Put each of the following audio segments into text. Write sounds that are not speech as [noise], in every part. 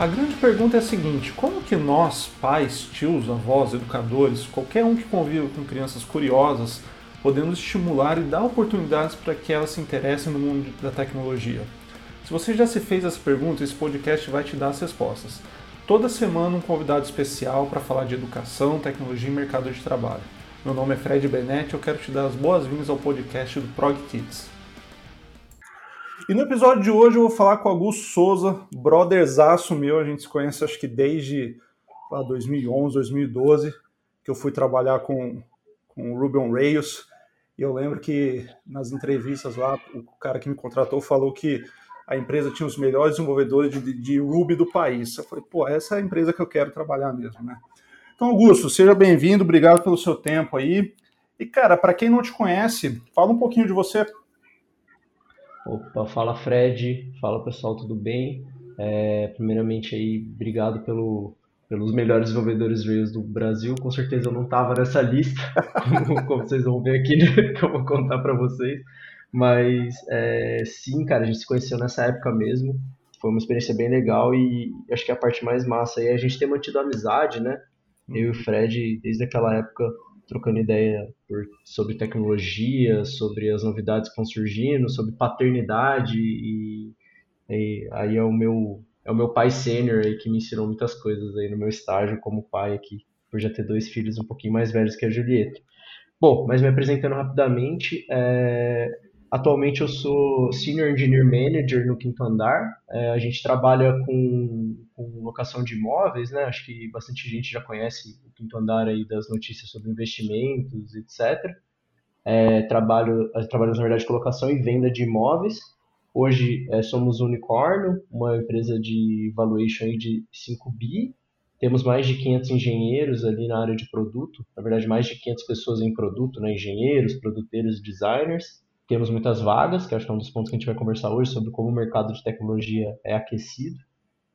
A grande pergunta é a seguinte: como que nós, pais, tios, avós, educadores, qualquer um que conviva com crianças curiosas, podemos estimular e dar oportunidades para que elas se interessem no mundo da tecnologia? Se você já se fez essa pergunta, esse podcast vai te dar as respostas. Toda semana um convidado especial para falar de educação, tecnologia e mercado de trabalho. Meu nome é Fred Benetti e eu quero te dar as boas-vindas ao podcast do Prog Kids. E no episódio de hoje eu vou falar com o Augusto Souza, brotherzaço meu, a gente se conhece acho que desde lá, 2011, 2012, que eu fui trabalhar com, com o Ruben Reis, e eu lembro que nas entrevistas lá, o cara que me contratou falou que a empresa tinha os melhores desenvolvedores de, de Ruby do país. Eu falei, pô, essa é a empresa que eu quero trabalhar mesmo, né? Então, Augusto, seja bem-vindo, obrigado pelo seu tempo aí. E, cara, para quem não te conhece, fala um pouquinho de você. Opa, fala Fred, fala pessoal, tudo bem? É, primeiramente aí, obrigado pelo, pelos melhores desenvolvedores Rails do Brasil. Com certeza eu não estava nessa lista, [laughs] como, como, vocês vão ver aqui, né, [laughs] que eu vou contar para vocês. Mas é, sim, cara, a gente se conheceu nessa época mesmo. Foi uma experiência bem legal e acho que a parte mais massa aí é a gente ter mantido amizade, né? Eu e o Fred, desde aquela época, trocando ideia por, sobre tecnologia, sobre as novidades que estão surgindo, sobre paternidade e, e, aí é o meu é o meu pai sênior aí que me ensinou muitas coisas aí no meu estágio como pai aqui, por já ter dois filhos um pouquinho mais velhos que a Julieta. Bom, mas me apresentando rapidamente, é, Atualmente eu sou Senior Engineer Manager no Quinto Andar. É, a gente trabalha com, com, locação de imóveis, né? Acho que bastante gente já conhece o Quinto Andar aí das notícias sobre investimentos, etc. É, trabalho, trabalhamos na verdade com locação e venda de imóveis. Hoje é, somos Unicórnio, uma empresa de valuation aí de 5 bi. Temos mais de 500 engenheiros ali na área de produto, na verdade mais de 500 pessoas em produto, né? engenheiros, produtores, designers temos muitas vagas, que acho que é um dos pontos que a gente vai conversar hoje sobre como o mercado de tecnologia é aquecido.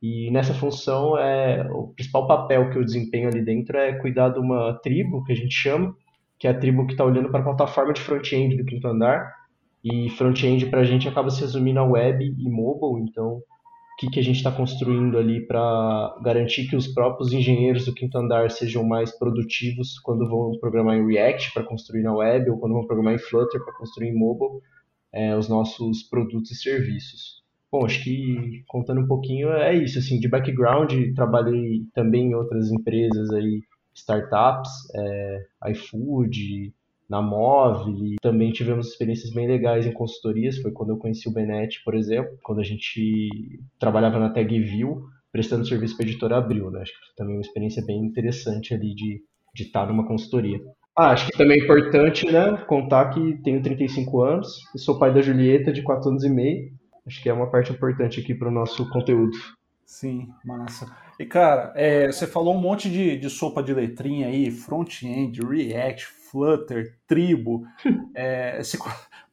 E nessa função, é, o principal papel que eu desempenho ali dentro é cuidar de uma tribo, que a gente chama, que é a tribo que está olhando para a plataforma de front-end do quinto andar. E front-end para a gente acaba se resumindo a web e mobile, então que, que a gente está construindo ali para garantir que os próprios engenheiros do quinto andar sejam mais produtivos quando vão programar em React para construir na web ou quando vão programar em Flutter para construir em mobile é, os nossos produtos e serviços. Bom, acho que contando um pouquinho é isso, assim, de background, trabalhei também em outras empresas aí, startups, é, iFood, na Móvel e também tivemos experiências bem legais em consultorias. Foi quando eu conheci o Benet, por exemplo, quando a gente trabalhava na TagView, prestando serviço para a editora Abril. Né? Acho que foi também uma experiência bem interessante ali de, de estar numa consultoria. Ah, acho que também é importante né, contar que tenho 35 anos e sou pai da Julieta, de 4 anos e meio. Acho que é uma parte importante aqui para o nosso conteúdo. Sim, massa. E cara, é, você falou um monte de, de sopa de letrinha aí, front-end, React, Flutter, Tribo, [laughs] é, você,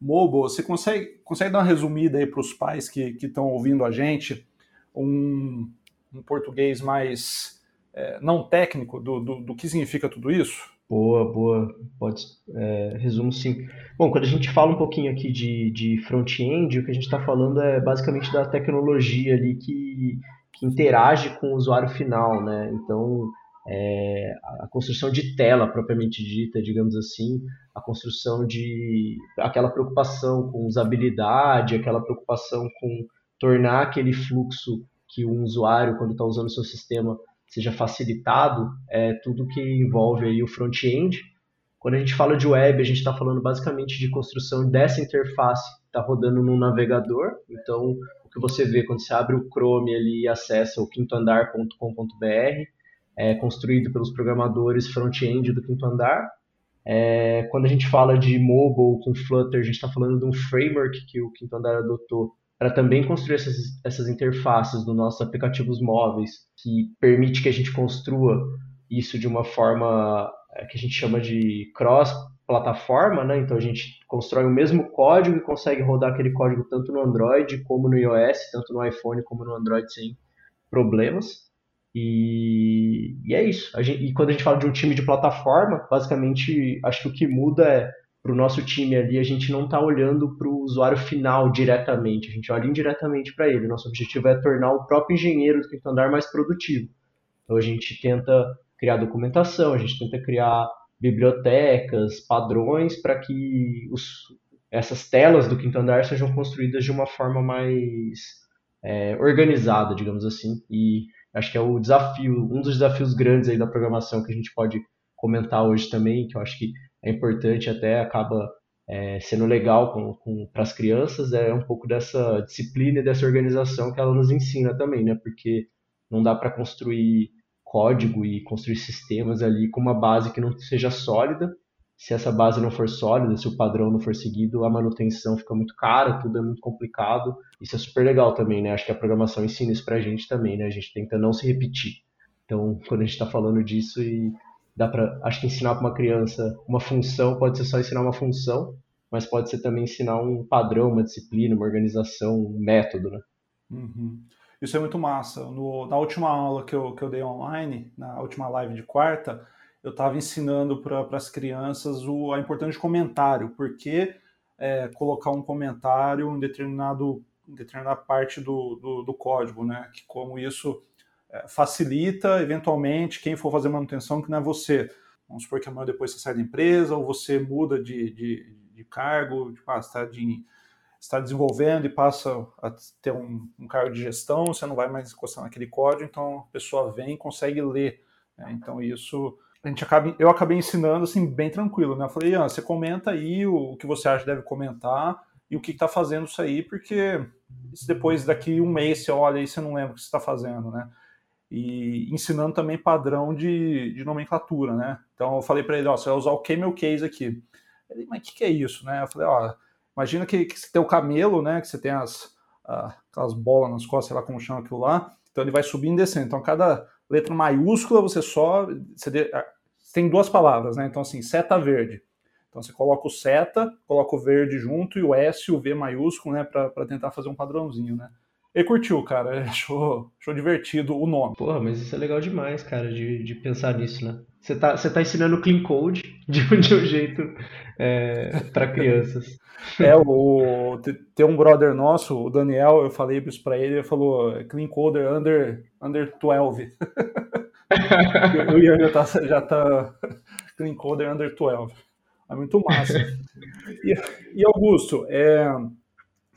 mobile, você consegue, consegue dar uma resumida aí para os pais que estão ouvindo a gente, um, um português mais é, não técnico do, do, do, que significa tudo isso? Boa, boa, pode, é, resumo sim. Bom, quando a gente fala um pouquinho aqui de, de front-end, o que a gente está falando é basicamente da tecnologia ali que, que interage com o usuário final, né? Então, é, a construção de tela propriamente dita, digamos assim, a construção de aquela preocupação com usabilidade, aquela preocupação com tornar aquele fluxo que o usuário, quando está usando o seu sistema, seja facilitado, é tudo que envolve aí o front-end. Quando a gente fala de web, a gente está falando basicamente de construção dessa interface que está rodando no navegador. Então, o que você vê quando você abre o Chrome ali e acessa o quintoandar.com.br, é, construído pelos programadores front-end do quinto andar. É, quando a gente fala de mobile com Flutter, a gente está falando de um framework que o quinto andar adotou para também construir essas, essas interfaces dos nossos aplicativos móveis, que permite que a gente construa isso de uma forma é, que a gente chama de cross-plataforma, né? Então a gente constrói o mesmo código e consegue rodar aquele código tanto no Android como no iOS, tanto no iPhone como no Android sem problemas. E, e é isso. Gente, e quando a gente fala de um time de plataforma, basicamente, acho que o que muda é para o nosso time ali, a gente não está olhando para o usuário final diretamente, a gente olha indiretamente para ele. Nosso objetivo é tornar o próprio engenheiro do quinto andar mais produtivo. Então a gente tenta criar documentação, a gente tenta criar bibliotecas, padrões para que os, essas telas do quinto andar sejam construídas de uma forma mais é, organizada, digamos assim. E acho que é o desafio, um dos desafios grandes aí da programação que a gente pode comentar hoje também, que eu acho que é importante, até acaba é, sendo legal para as crianças, é um pouco dessa disciplina e dessa organização que ela nos ensina também, né? Porque não dá para construir código e construir sistemas ali com uma base que não seja sólida. Se essa base não for sólida, se o padrão não for seguido, a manutenção fica muito cara, tudo é muito complicado. Isso é super legal também, né? Acho que a programação ensina isso para a gente também, né? A gente tenta não se repetir. Então, [laughs] quando a gente está falando disso e dá para acho que ensinar para uma criança uma função pode ser só ensinar uma função mas pode ser também ensinar um padrão uma disciplina uma organização um método né uhum. isso é muito massa no, na última aula que eu, que eu dei online na última live de quarta eu estava ensinando para as crianças o, a importância de comentário porque é, colocar um comentário em determinado em determinada parte do, do, do código né que como isso é, facilita, eventualmente, quem for fazer manutenção, que não é você. Vamos supor que amanhã depois você sai da empresa ou você muda de, de, de cargo, tipo, ah, está, de, está desenvolvendo e passa a ter um, um, cargo de gestão, você não vai mais encostar naquele código, então a pessoa vem e consegue ler. Né? Então isso a gente acaba, eu acabei ensinando assim bem tranquilo, né? Eu falei, ah, você comenta aí o, que você acha que deve comentar e o que está fazendo isso aí, porque depois daqui um mês você olha e você não lembra o que você está fazendo, né? e ensinando também padrão de, de nomenclatura, né? Então eu falei para ele, ó, você vai usar o camel case aqui. Ele, mas o que, que, é isso, né? Eu falei, ó, imagina que, que você tem o camelo, né? Que você tem as, aquelas bolas nas costas, sei lá como chama aquilo lá. Então ele vai subindo e descendo. Então cada letra maiúscula você só você, de, você tem duas palavras, né? Então assim, seta verde. Então você coloca o seta, coloca o verde junto e o S e o V maiúsculo, né? Para tentar fazer um padrãozinho, né? Ele curtiu, cara. Ele achou, achou divertido o nome. Porra, mas isso é legal demais, cara, de, de pensar nisso, né? Você tá, você tá ensinando clean code [laughs] de, de um jeito é, para crianças. [laughs] É, o, tem um brother nosso, o Daniel, eu falei isso pra ele, ele falou clean coder under, under 12. o Ian já tá, já tá [laughs] clean coder under 12. É muito massa. E, e Augusto, é,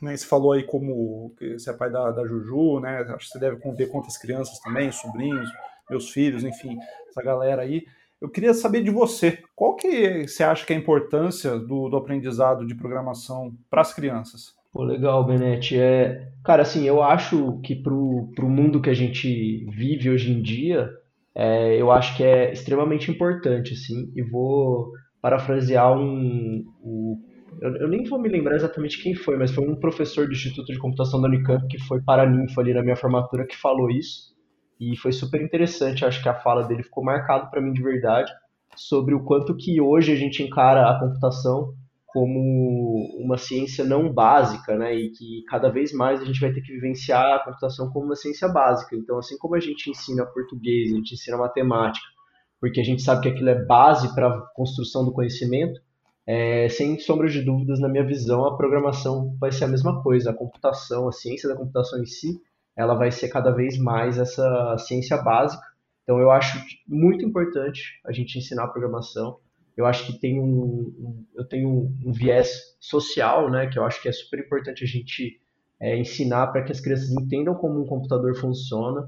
né, você falou aí como você é pai da, da Juju, né? Acho que você deve conter quantas crianças também, sobrinhos, meus filhos, enfim, essa galera aí. Eu queria saber de você, qual que você acha que é a importância do, do aprendizado de programação para as crianças? Pô, legal, Benete. É, cara, assim, eu acho que pro, pro mundo que a gente vive hoje em dia, é, eu acho que é extremamente importante, assim, e vou parafrasear um, um eu, eu, nem vou me lembrar exatamente quem foi, mas foi um professor do Instituto de Computação da Unicamp que foi para ninfo ali na minha formatura que falou isso. E foi super interessante, acho que a fala dele ficou marcado para mim de verdade sobre o quanto que hoje a gente encara a computação como uma ciência não básica, né? E que cada vez mais a gente vai ter que vivenciar a computação como uma ciência básica. Então, assim como a gente ensina português, a gente ensina matemática, porque a gente sabe que aquilo é base para a construção do conhecimento, é, sem sombra de dúvidas, na minha visão, a programação vai ser a mesma coisa. A computação, a ciência da computação em si, ela vai ser cada vez mais essa ciência básica. Então, eu acho muito importante a gente ensinar a programação. Eu acho que tem um, eu tenho um, um, viés social, né, que eu acho que é super importante a gente é, ensinar para que as crianças entendam como um computador funciona,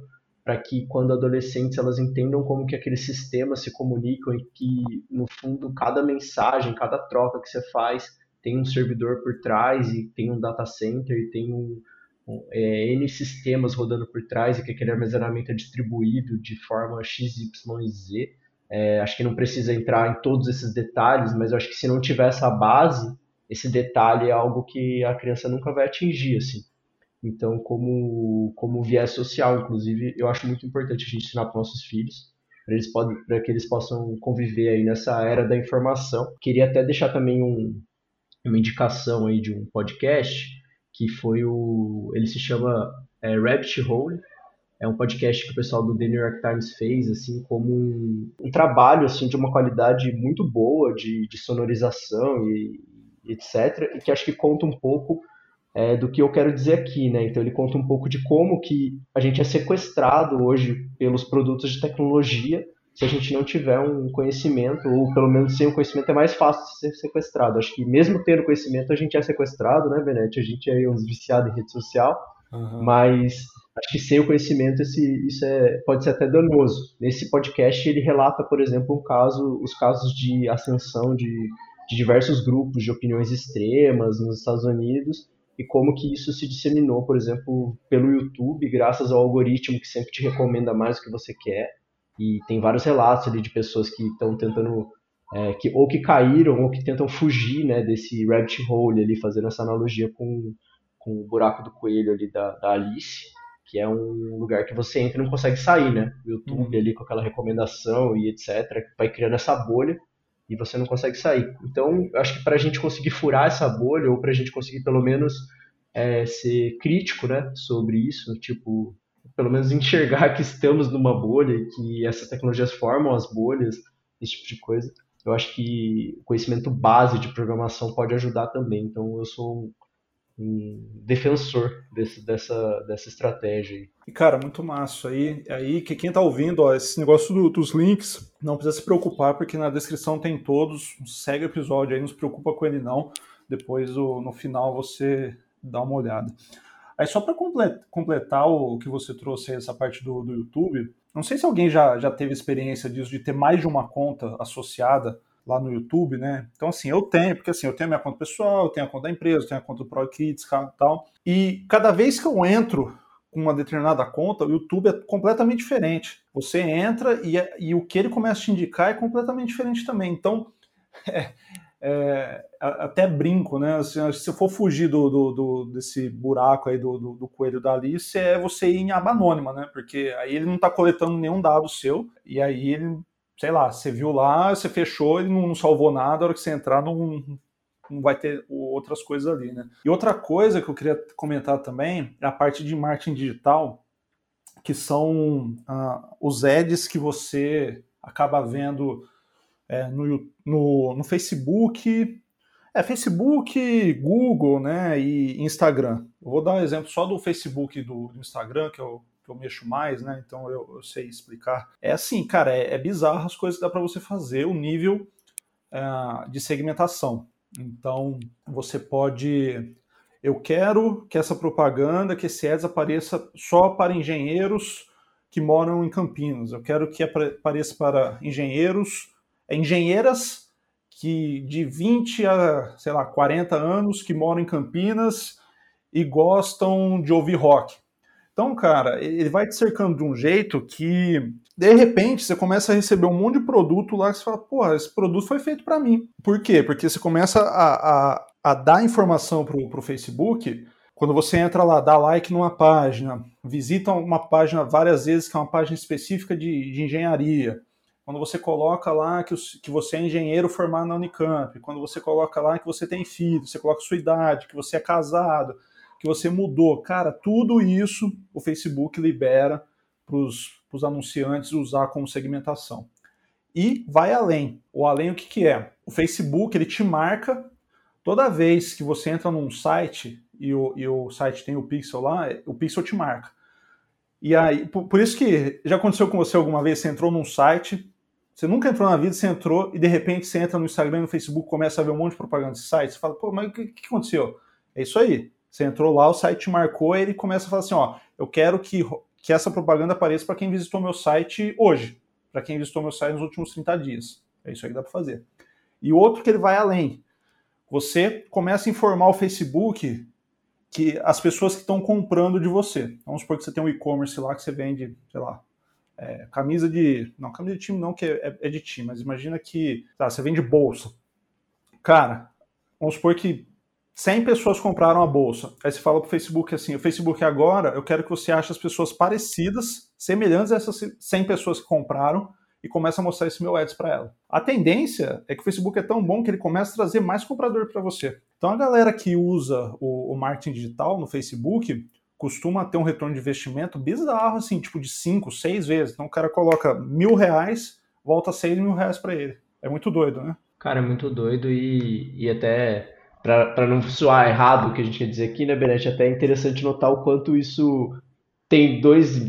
para que quando adolescentes elas entendam como que aqueles sistemas se comunicam e que no fundo cada mensagem, cada troca que você faz tem um servidor por trás e tem um data center e tem um, um é, N sistemas rodando por trás e que aquele armazenamento é distribuído de forma X, Y e Z. É, acho que não precisa entrar em todos esses detalhes, mas eu acho que se não tiver essa base, esse detalhe é algo que a criança nunca vai atingir, assim. Então, como, como viés social, inclusive, eu acho muito importante a gente ensinar para nossos filhos, para que eles possam conviver aí nessa era da informação. Queria até deixar também um, uma indicação aí de um podcast, que foi o... ele se chama é, Rabbit Hole, é um podcast que o pessoal do The New York Times fez, assim, como um, um trabalho, assim, de uma qualidade muito boa de, de sonorização e, etc, e que acho que conta um pouco é, do que eu quero dizer aqui, né? Então ele conta um pouco de como que a gente é sequestrado hoje pelos produtos de tecnologia se a gente não tiver um conhecimento, ou pelo menos sem o conhecimento é mais fácil de ser sequestrado. Acho que mesmo tendo conhecimento a gente é sequestrado, né, Benete? A gente é uns viciados em rede social, uhum. mas acho que sem o conhecimento esse, isso é, pode ser até danoso. Nesse podcast ele relata, por exemplo, um caso, os casos de ascensão de, de diversos grupos de opiniões extremas nos Estados Unidos e como que isso se disseminou, por exemplo, pelo YouTube, graças ao algoritmo que sempre te recomenda mais o que você quer. E tem vários relatos ali de pessoas que estão tentando, é, que, ou que caíram, ou que tentam fugir né, desse rabbit hole ali, fazendo essa analogia com, com o buraco do coelho ali da, da Alice, que é um lugar que você entra e não consegue sair, né? O YouTube uhum. ali com aquela recomendação e etc, vai criando essa bolha e você não consegue sair. Então, acho que para a gente conseguir furar essa bolha, ou para a gente conseguir pelo menos é, ser crítico né, sobre isso, tipo, pelo menos enxergar que estamos numa bolha que essas tecnologias formam as bolhas, esse tipo de coisa. Eu acho que o conhecimento base de programação pode ajudar também. Então eu sou defensor desse, dessa, dessa estratégia. E cara, muito massa. Aí, aí que quem está ouvindo, ó, esse negócio do, dos links, não precisa se preocupar, porque na descrição tem todos. Segue o episódio aí, não se preocupa com ele não. Depois no final você dá uma olhada. Aí só para completar o que você trouxe essa parte do, do YouTube, não sei se alguém já, já teve experiência disso, de ter mais de uma conta associada lá no YouTube, né? Então, assim, eu tenho, porque assim, eu tenho a minha conta pessoal, eu tenho a conta da empresa, eu tenho a conta do ProKids e tal. E cada vez que eu entro com uma determinada conta, o YouTube é completamente diferente. Você entra e, e o que ele começa a te indicar é completamente diferente também. Então, [laughs] é, é, até brinco, né? Se, se for fugir do, do, do, desse buraco aí do, do, do, coelho da Alice, é você ir em aba anônima, né? Porque aí ele não está coletando nenhum dado seu, e aí ele, sei lá, você viu lá, você fechou, ele não salvou nada, a hora que você entrar, não, não vai ter outras coisas ali, né? E outra coisa que eu queria comentar também é a parte de marketing digital, que são ah, os ads que você acaba vendo é, no, no, no Facebook, é Facebook, Google, né, e Instagram. Eu vou dar um exemplo só do Facebook e do, Instagram, que eu, que eu mexo mais, né, então eu, eu sei explicar. É assim, cara, é, é bizarro as coisas que dá para você fazer, o nível é, de segmentação. Então, você pode... Eu quero que essa propaganda, que esse ads apareça só para engenheiros que moram em Campinas. Eu quero que apareça para engenheiros engenheiras que de 20 a, sei lá, 40 anos que moram em Campinas e gostam de ouvir rock. Então, cara, ele vai te cercando de um jeito que, de repente, você começa a receber um monte de produto lá que você fala, porra, esse produto foi feito para mim. Por quê? Porque você começa a, a, a dar informação pro, pro Facebook, quando você entra lá, dá like numa página, visita uma página várias vezes, que é uma página específica de, de engenharia, quando você coloca lá que, que você é engenheiro formado na Unicamp, quando você coloca lá que você tem filho, você coloca sua idade, que você é casado, que você mudou, cara, tudo isso o Facebook libera para os anunciantes usar como segmentação. E vai além. O além o que, que é? O Facebook ele te marca toda vez que você entra num site e o, e o site tem o pixel lá, o pixel te marca. E aí, por, por, isso que já aconteceu com você alguma vez, você entrou num site, você nunca entrou na vida, você entrou e de repente você entra no Instagram no Facebook, começa a ver um monte de propaganda de site, você fala, pô, mas o que, que aconteceu? É isso aí. Você entrou lá, o site te marcou ele começa a falar assim, ó, eu quero que, que essa propaganda apareça para quem visitou meu site hoje, para quem visitou meu site nos últimos 30 dias. É isso aí que dá para fazer. E outro que ele vai além. Você começa a informar o Facebook que as pessoas que estão comprando de você. Vamos supor que você tem um e-commerce lá que você vende, sei lá, é, camisa de. Não, camisa de time não, que é, é de time, mas imagina que tá, você vende bolsa. Cara, vamos supor que 100 pessoas compraram a bolsa. Aí você fala pro Facebook assim: o Facebook agora, eu quero que você ache as pessoas parecidas, semelhantes a essas 100 pessoas que compraram e começa a mostrar esse meu ads para ela. A tendência é que o Facebook é tão bom que ele começa a trazer mais comprador para você. Então a galera que usa o, o marketing digital no Facebook, costuma ter um retorno de investimento bizarro, assim, tipo de 5, 6 vezes. Então o cara coloca mil reais, volta 6 mil reais para ele. É muito doido, né? Cara, é muito doido e, e até para não soar errado o que a gente quer dizer aqui, né, Benete? Até é interessante notar o quanto isso tem dois.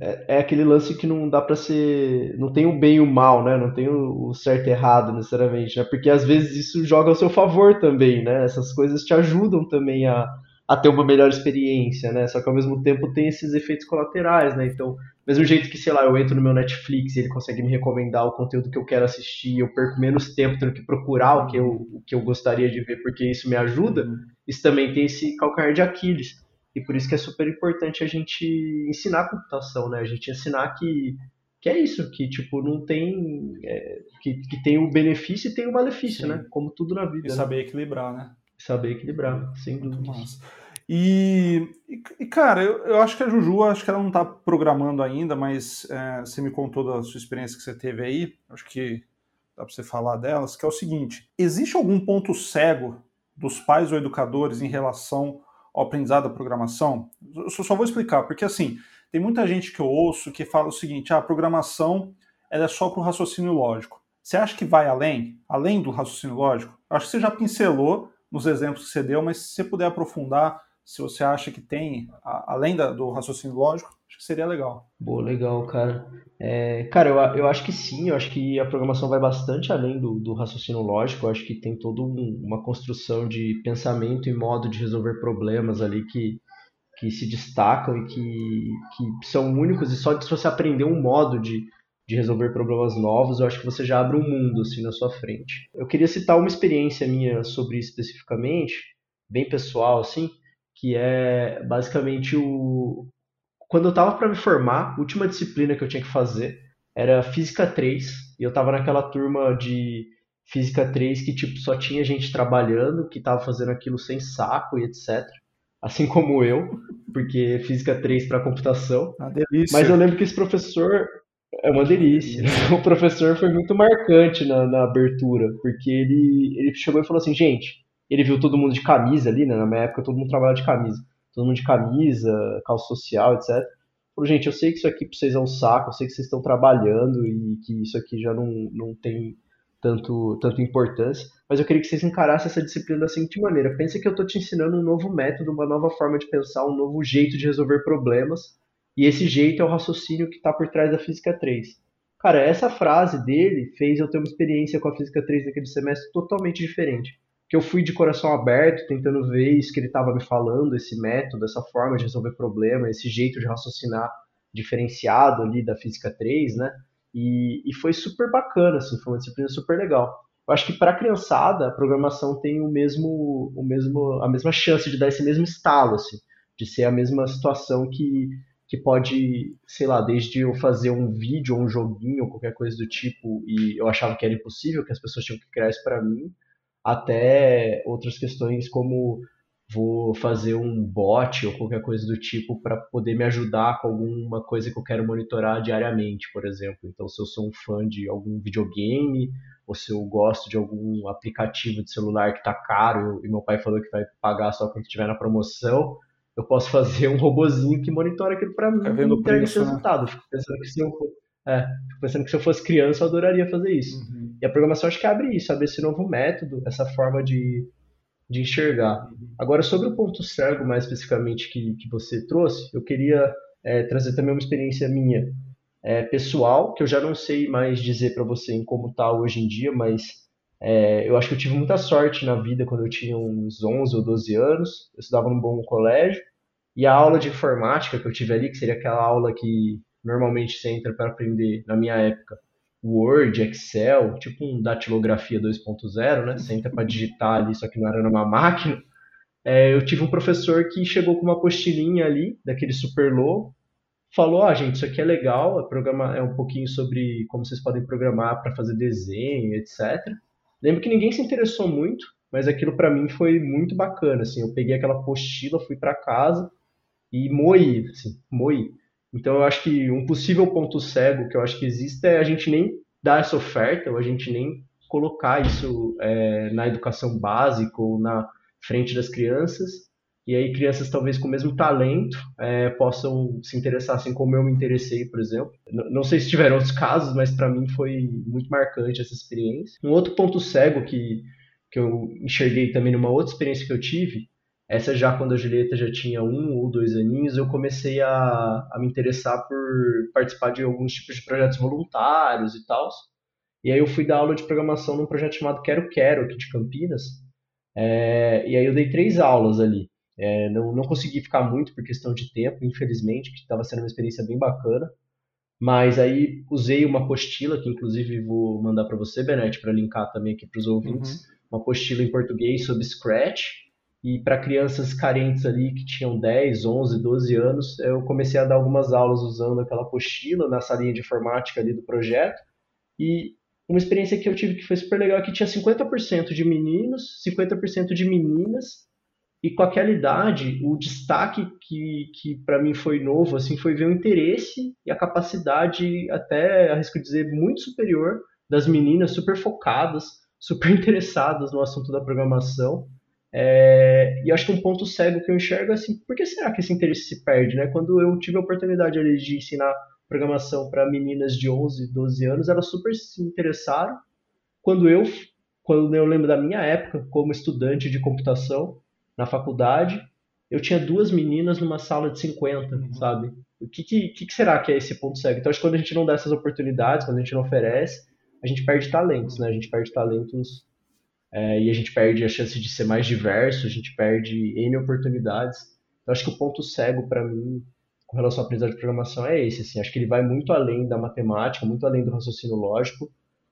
É, é aquele lance que não dá para ser. Não tem o bem e o mal, né? Não tem o, o certo e errado necessariamente, né? Porque às vezes isso joga ao seu favor também, né? Essas coisas te ajudam também a, a ter uma melhor experiência, né? Só que ao mesmo tempo tem esses efeitos colaterais, né? Então, mesmo jeito que, sei lá, eu entro no meu Netflix e ele consegue me recomendar o conteúdo que eu quero assistir, eu perco menos tempo tendo que procurar o que eu, o que eu gostaria de ver porque isso me ajuda, uhum. isso também tem esse calcanhar de Aquiles. E por isso que é super importante a gente ensinar a computação, né? A gente ensinar que, que é isso, que tipo, não tem. É, que, que tem o benefício e tem o malefício, Sim. né? Como tudo na vida. E né? saber equilibrar, né? Saber equilibrar, sem dúvida. E, e, cara, eu, eu, acho que a Juju, acho que ela não está programando ainda, mas é, você me contou da sua experiência que você teve aí, acho que dá para você falar delas, que é o seguinte: existe algum ponto cego dos pais ou educadores em relação ao aprendizado da programação? Eu só vou explicar, porque assim, tem muita gente que eu ouço que fala o seguinte: ah, a programação ela é só para o raciocínio lógico. Você acha que vai além, além do raciocínio lógico? Acho que você já pincelou nos exemplos que você deu, mas se você puder aprofundar, se você acha que tem, além da, do raciocínio lógico, acho que seria legal. Boa, legal, cara. É, cara, eu, eu acho que sim, eu acho que a programação vai bastante além do, do raciocínio lógico, eu acho que tem toda um, uma construção de pensamento e modo de resolver problemas ali que, que se destacam e que, que são únicos, e só de você aprender um modo de, de resolver problemas novos, eu acho que você já abre um mundo assim na sua frente. Eu queria citar uma experiência minha sobre isso especificamente, bem pessoal assim, que é basicamente o quando eu estava para me formar, a última disciplina que eu tinha que fazer era Física 3, e eu estava naquela turma de Física 3 que tipo só tinha gente trabalhando, que estava fazendo aquilo sem saco e etc. Assim como eu, porque Física 3 para computação. Uma delícia. Mas eu lembro que esse professor é uma delícia. [laughs] O professor foi muito marcante na, na abertura, porque ele, ele chegou e falou assim, gente, ele viu todo mundo de camisa ali, né? Na minha época todo mundo trabalhava de camisa todo mundo de camisa, calça social, etc. Falou, gente, eu sei que isso aqui para vocês é um saco, eu sei que vocês estão trabalhando e que isso aqui já não, não tem tanto, tanto importância, mas eu queria que vocês encarassem essa disciplina da seguinte maneira. Pensa que eu estou te ensinando um novo método, uma nova forma de pensar, um novo jeito de resolver problemas, e esse jeito é o raciocínio que está por trás da Física 3. Cara, essa frase dele fez eu ter uma experiência com a Física 3 naquele semestre totalmente diferente que eu fui de coração aberto, tentando ver isso que ele estava me falando, esse método, essa forma de resolver problema, esse jeito de raciocinar diferenciado ali da física 3, né? E, e foi super bacana, assim, foi uma disciplina super legal. Eu acho que para a criançada a programação tem o mesmo, o mesmo, a mesma chance de dar esse mesmo estalo, assim, de ser a mesma situação que que pode, sei lá, desde eu fazer um vídeo ou um joguinho ou qualquer coisa do tipo e eu achava que era impossível, que as pessoas tinham que criar isso para mim, até outras questões como vou fazer um bot ou qualquer coisa do tipo para poder me ajudar com alguma coisa que eu quero monitorar diariamente, por exemplo. Então, se eu sou um fã de algum videogame ou se eu gosto de algum aplicativo de celular que está caro e meu pai falou que vai pagar só quando estiver na promoção, eu posso [laughs] fazer um robozinho que monitora aquilo para mim e entrega esse né? resultado. Fico pensando que se eu é, pensando que se eu fosse criança eu adoraria fazer isso. Uhum. E a programação acho que abre isso, abre esse novo método, essa forma de, de enxergar. Uhum. Agora, sobre o ponto cego, mais especificamente, que, que você trouxe, eu queria é, trazer também uma experiência minha é, pessoal, que eu já não sei mais dizer para você em como está hoje em dia, mas é, eu acho que eu tive muita sorte na vida quando eu tinha uns 11 ou 12 anos, eu estudava num bom colégio, e a aula de informática que eu tive ali, que seria aquela aula que normalmente você entra para aprender, na minha época, Word, Excel, tipo um datilografia 2.0, né? Você entra para digitar ali, só que não era numa máquina. É, eu tive um professor que chegou com uma apostilinha ali, daquele super low, falou: Ah, gente, isso aqui é legal, é, programa, é um pouquinho sobre como vocês podem programar para fazer desenho, etc. Lembro que ninguém se interessou muito, mas aquilo para mim foi muito bacana. Assim, eu peguei aquela apostila, fui para casa e moí, assim, moí. Então eu acho que um possível ponto cego que eu acho que existe é a gente nem dar essa oferta, ou a gente nem colocar isso é, na educação básica ou na frente das crianças, e aí crianças talvez com o mesmo talento é, possam se interessar assim como eu me interessei, por exemplo. Não sei se tiveram outros casos, mas para mim foi muito marcante essa experiência. Um outro ponto cego que, que eu enxerguei também numa outra experiência que eu tive, essa já quando a Julieta já tinha um ou dois aninhos, eu comecei a, a me interessar por participar de alguns tipos de projetos voluntários e tal. E aí eu fui dar aula de programação num projeto chamado Quero Quero, aqui de Campinas. É, e aí eu dei três aulas ali. É, não, não consegui ficar muito por questão de tempo, infelizmente, que estava sendo uma experiência bem bacana. Mas aí usei uma apostila, que inclusive vou mandar para você, Benete, para linkar também aqui para os ouvintes. Uhum. Uma apostila em português sobre Scratch. E para crianças carentes ali que tinham 10, 11, 12 anos, eu comecei a dar algumas aulas usando aquela apostila na salinha de informática ali do projeto. E uma experiência que eu tive que foi super legal, é que tinha 50% de meninos, 50% de meninas, e com aquela idade, o destaque que, que para mim foi novo, assim, foi ver o interesse e a capacidade, até arrisco dizer, muito superior das meninas, super focadas, super [laughs] interessadas no assunto da programação. É, e acho que um ponto cego que eu enxergo é assim, por que será que esse interesse se perde, né? Quando eu tive a oportunidade ali de ensinar programação para meninas de 11, 12 anos, elas super se interessaram. Quando eu, quando eu lembro da minha época como estudante de computação, na faculdade, eu tinha duas meninas numa sala de 50, uhum. sabe? O que, que, que, será que é esse ponto cego? Então, acho que quando a gente não dá essas oportunidades, quando a gente não oferece, a gente perde talentos, né? A gente perde talentos é, e a gente perde a chance de ser mais diverso, a gente perde N oportunidades. Então, acho que o ponto cego para mim com relação à aprendizagem de programação é esse. Assim, acho que ele vai muito além da matemática, muito além do raciocínio lógico,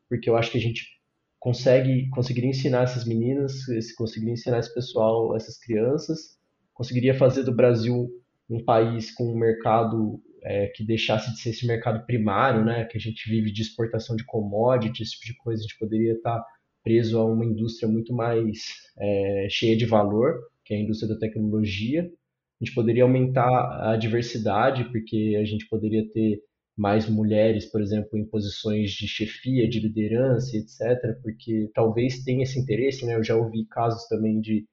porque eu acho que a gente consegue conseguiria ensinar essas meninas, conseguiria ensinar esse pessoal, essas crianças, conseguiria fazer do Brasil um país com um mercado é, que deixasse de ser esse mercado primário, né, que a gente vive de exportação de commodities, esse tipo de coisa, a gente poderia estar preso a uma indústria muito mais é, cheia de valor, que é a indústria da tecnologia. A gente poderia aumentar a diversidade, porque a gente poderia ter mais mulheres, por exemplo, em posições de chefia, de liderança, etc., porque talvez tenha esse interesse, né? Eu já ouvi casos também de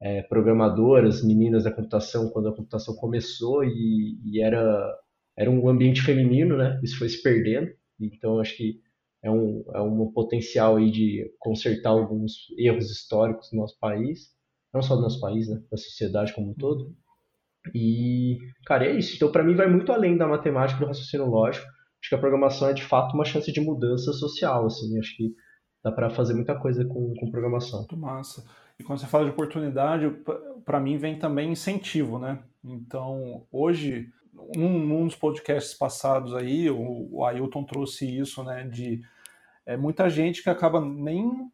é, programadoras, meninas da computação, quando a computação começou e, e, era, era um ambiente feminino, né? Isso foi se perdendo, então acho que é um, é um potencial aí de consertar alguns erros históricos do nosso país, não só do nosso país, né? Da sociedade como um todo. E, cara, é isso. Então, para mim, vai muito além da matemática do raciocínio lógico. Acho que a programação é de fato uma chance de mudança social, assim. Acho que dá para fazer muita coisa com, com programação. Muito massa. E quando você fala de oportunidade, para mim vem também incentivo, né? Então, hoje, num, dos podcasts passados aí, o, o Ailton trouxe isso, né? De é, muita gente que acaba nem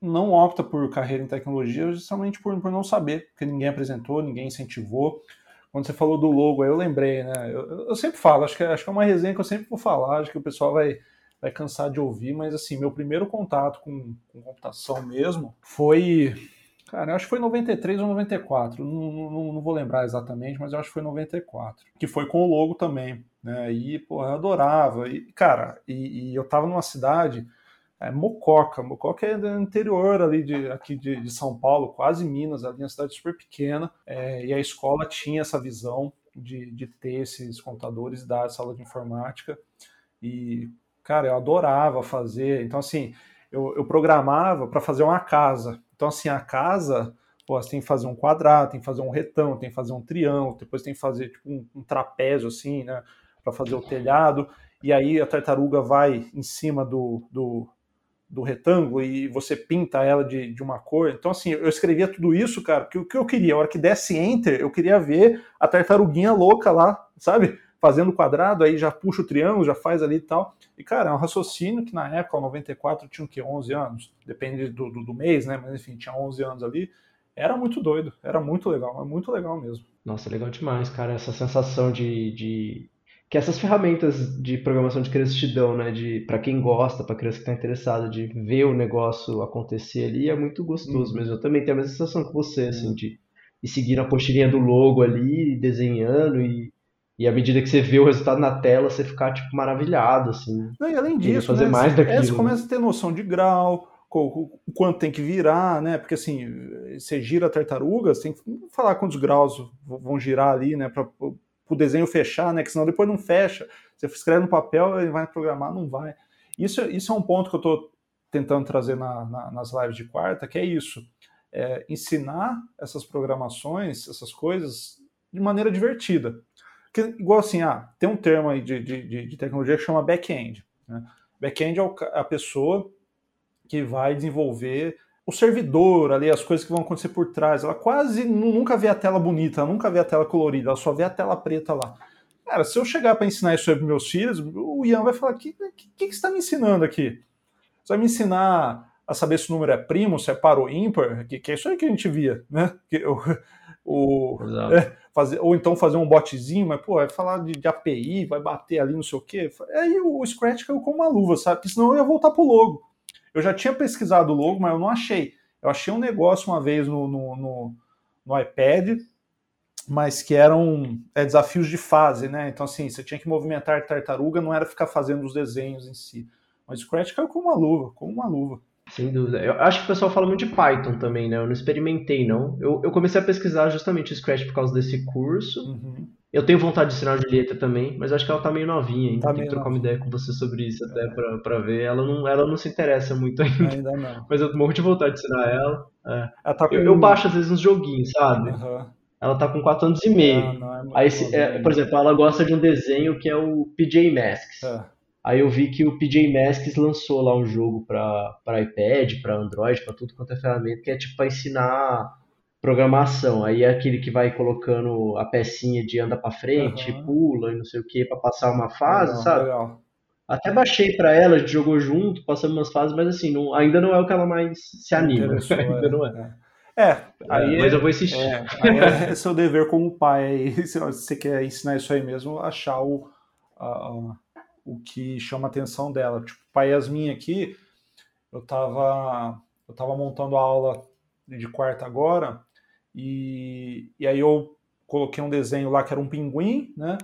não opta por carreira em tecnologia justamente por, por não saber, porque ninguém apresentou, ninguém incentivou. Quando você falou do logo, aí eu lembrei, né? Eu, eu sempre falo, acho que, acho que é uma resenha que eu sempre vou falar, acho que o pessoal vai, vai cansar de ouvir, mas assim, meu primeiro contato com, com computação mesmo foi. Cara, eu acho que foi 93 ou 94, não, não, não vou lembrar exatamente, mas eu acho que foi 94. Que foi com o logo também, né? E, pô, eu adorava. E, cara, e, e eu tava numa cidade é, Mococa. Mococa é do interior ali de, aqui de, de, São Paulo, quase Minas, ali uma cidade super pequena. É, e a escola tinha essa visão de, de ter esses computadores da sala de informática. E, cara, eu adorava fazer. Então, assim, eu, eu programava para fazer uma casa. Então, assim, a casa, pô, você tem que fazer um quadrado, tem que fazer um retão, tem que fazer um triângulo, depois tem que fazer tipo, um, um trapézio, assim, né, para fazer o telhado. E aí a tartaruga vai em cima do, do, do retângulo e você pinta ela de, de uma cor. Então, assim, eu escrevia tudo isso, cara, porque o que eu queria, a hora que desse enter, eu queria ver a tartaruguinha louca lá, sabe? Fazendo quadrado, aí já puxa o triângulo, já faz ali e tal. E, cara, é um raciocínio que na época, o 94, tinha o quê? 11 anos? Depende do, do, do mês, né? Mas, enfim, tinha 11 anos ali. Era muito doido, era muito legal, é muito legal mesmo. Nossa, legal demais, cara, essa sensação de, de que essas ferramentas de programação de crianças te dão, né, de para quem gosta, para criança que está interessada de ver o negócio acontecer ali, é muito gostoso uhum. mesmo. Eu também tenho a mesma sensação que você, assim, uhum. de ir seguindo a postilhinha do logo ali, desenhando e e à medida que você vê o resultado na tela, você ficar tipo maravilhado, assim. Não, e além disso, fazer né, mais daquilo. É, você começa a ter noção de grau, o quanto tem que virar, né? Porque assim, você gira a tartaruga, você tem que falar quantos graus vão girar ali, né? Para o desenho fechar, né? Que senão depois não fecha. Você escreve no papel, ele vai programar, não vai. Isso, isso é um ponto que eu estou tentando trazer na, na, nas lives de quarta, que é isso. É ensinar essas programações, essas coisas, de maneira divertida. Que, igual assim, ah, tem um termo aí de, de, de tecnologia que chama back-end. Né? Back-end é, a pessoa que vai desenvolver o servidor ali, as coisas que vão acontecer por trás. Ela quase nunca vê a tela bonita, ela nunca vê a tela colorida, ela só vê a tela preta lá. Cara, se eu chegar para ensinar isso para meus filhos, o Ian vai falar: o que, que, que, você está me ensinando aqui? Você vai me ensinar a saber se o número é primo, se é par ou ímpar? Que, que é isso aí que a gente via, né? Que, o, o [laughs] é, fazer, ou então fazer um botzinho, mas pô, vai falar de, de, API, vai bater ali, não sei o quê. Aí o Scratch caiu com uma luva, sabe? Porque senão eu ia voltar pro logo. Eu já tinha pesquisado o logo, mas eu não achei. Eu achei um negócio uma vez no, no, no, no iPad, mas que eram é, desafios de fase, né? Então, assim, você tinha que movimentar tartaruga, não era ficar fazendo os desenhos em si. Mas o Scratch caiu com uma luva, com uma luva. Sem dúvida. Eu acho que o pessoal fala muito de Python também, né? Eu não experimentei, não. Eu, eu comecei a pesquisar justamente o Scratch por causa desse curso. Uhum. Eu tenho vontade de ensinar a Julieta também, mas acho que ela tá meio novinha ainda. Tá Tem que trocar uma ideia com você sobre isso até é. pra, pra ver. Ela não, ela não se interessa muito ainda. Ainda não. [laughs] Mas eu morro de vontade de ensinar ela. É. ela tá com... eu, eu, baixo às vezes uns joguinhos, sabe? Uhum. Ela tá com 4 anos e meio. Não, não é Aí, é, por exemplo, ela gosta de um desenho que é o PJ Masks. É. Aí eu vi que o PJ Masks lançou lá um jogo para iPad, para Android, para tudo quanto é ferramenta, que é tipo para ensinar programação. Aí é aquele que vai colocando a pecinha de anda para frente, uhum. pula e não sei o que para passar uma fase, legal, sabe? Legal. Até baixei para ela, a gente jogou junto, passamos umas fases, mas assim, não, ainda não é o que ela mais se anima. [laughs] ainda é. não é. é. é aí mas eu vou insistir. É, é [laughs] seu dever como pai, aí, [laughs] se você quer ensinar isso aí mesmo, achar o, a, o que chama a atenção dela. Tipo, pai Yasmin aqui, eu tava, eu tava montando a aula de quarta agora, e, e aí eu coloquei um desenho lá que era um pinguim, né?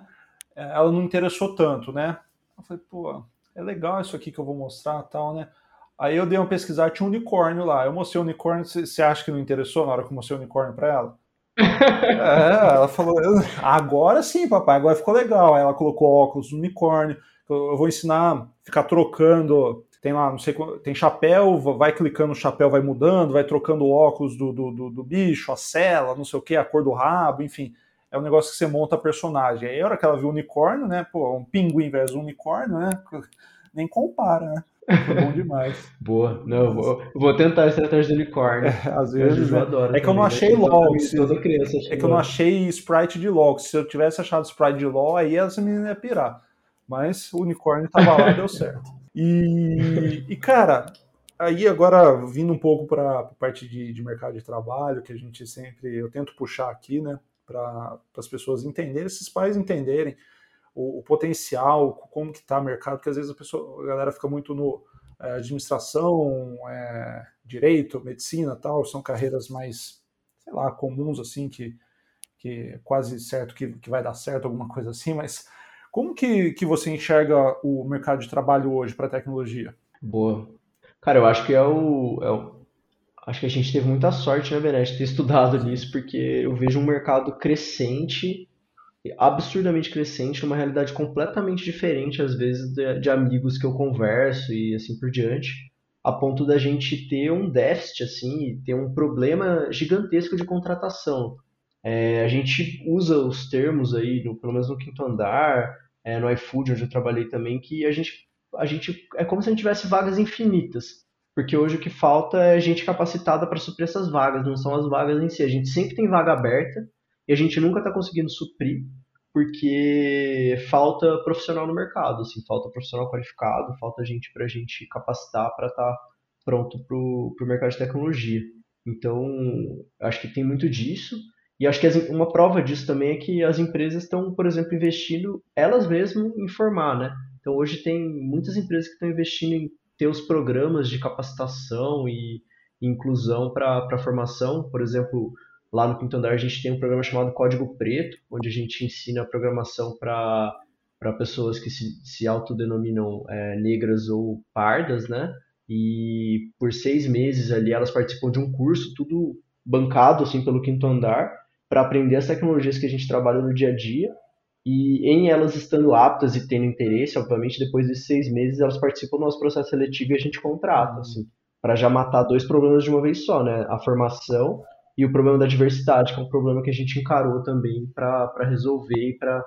Ela não interessou tanto, né? Eu falei, pô, é legal isso aqui que eu vou mostrar tal, né? Aí eu dei uma pesquisar, tinha um unicórnio lá. Eu mostrei o unicórnio, você acha que não interessou na hora que eu mostrei o unicórnio para ela? [laughs] é, ela falou, agora sim, papai, agora ficou legal. Aí ela colocou óculos do unicórnio. Eu vou ensinar, ficar trocando tem lá, não sei, tem chapéu, vai clicando no chapéu, vai mudando, vai trocando o óculos do, do, do, do bicho, a cela, não sei o que, a cor do rabo, enfim. É um negócio que você monta a personagem. Aí a hora que ela viu o unicórnio, né? Pô, um pinguim versus um unicórnio, né? [laughs] Nem compara, né? Foi bom demais. [laughs] Boa. Não, vou, vou tentar a estratégia do unicórnio. É, às vezes. Eu, eu adoro. É que eu não né? achei LOL. Se, toda criança é que eu não achei sprite de LOL. Se eu tivesse achado sprite de LOL, aí essa menina ia pirar. Mas o unicórnio tava lá, deu certo. [laughs] E, e cara, aí agora vindo um pouco para a parte de, de, mercado de trabalho, que a gente sempre, eu tento puxar aqui, né, para as pessoas entenderem, esses pais entenderem o, o potencial, como que está o mercado, porque às vezes a, pessoa, a galera fica muito no é, administração, é, direito, medicina tal, são carreiras mais, sei lá, comuns assim, que, que é quase certo que, que vai dar certo, alguma coisa assim, mas como que, que você enxerga o mercado de trabalho hoje para tecnologia? Boa. Cara, eu acho que é o, é o, Acho que a gente teve muita sorte, né, Benet, de ter [laughs] estudado nisso, porque eu vejo um mercado crescente, absurdamente crescente, uma realidade completamente diferente, às vezes, de, de amigos que eu converso e assim por diante, a ponto da gente ter um déficit, assim, ter um problema gigantesco de contratação. É, a gente usa os termos aí, no, pelo menos no quinto andar, é, no iFood, onde eu trabalhei também, que a gente, a gente é como se a gente tivesse vagas infinitas. Porque hoje o que falta é gente capacitada para suprir essas vagas, não são as vagas em si. A gente sempre tem vaga aberta e a gente nunca está conseguindo suprir porque falta profissional no mercado, assim, falta profissional qualificado, falta gente para a gente capacitar para estar tá pronto para o mercado de tecnologia. Então, acho que tem muito disso. E acho que uma prova disso também é que as empresas estão, por exemplo, investindo elas mesmas em formar, né? Então hoje tem muitas empresas que estão investindo em ter os programas de capacitação e inclusão para formação. Por exemplo, lá no Quinto Andar a gente tem um programa chamado Código Preto, onde a gente ensina programação para pessoas que se, se autodenominam é, negras ou pardas, né? e por seis meses ali elas participam de um curso, tudo bancado assim pelo quinto andar, para aprender as tecnologias que a gente trabalha no dia a dia. E em elas estando aptas e tendo interesse, obviamente, depois desses seis meses elas participam do nosso processo seletivo e a gente contrata, assim, para já matar dois problemas de uma vez só, né? A formação e o problema da diversidade, que é um problema que a gente encarou também para resolver e para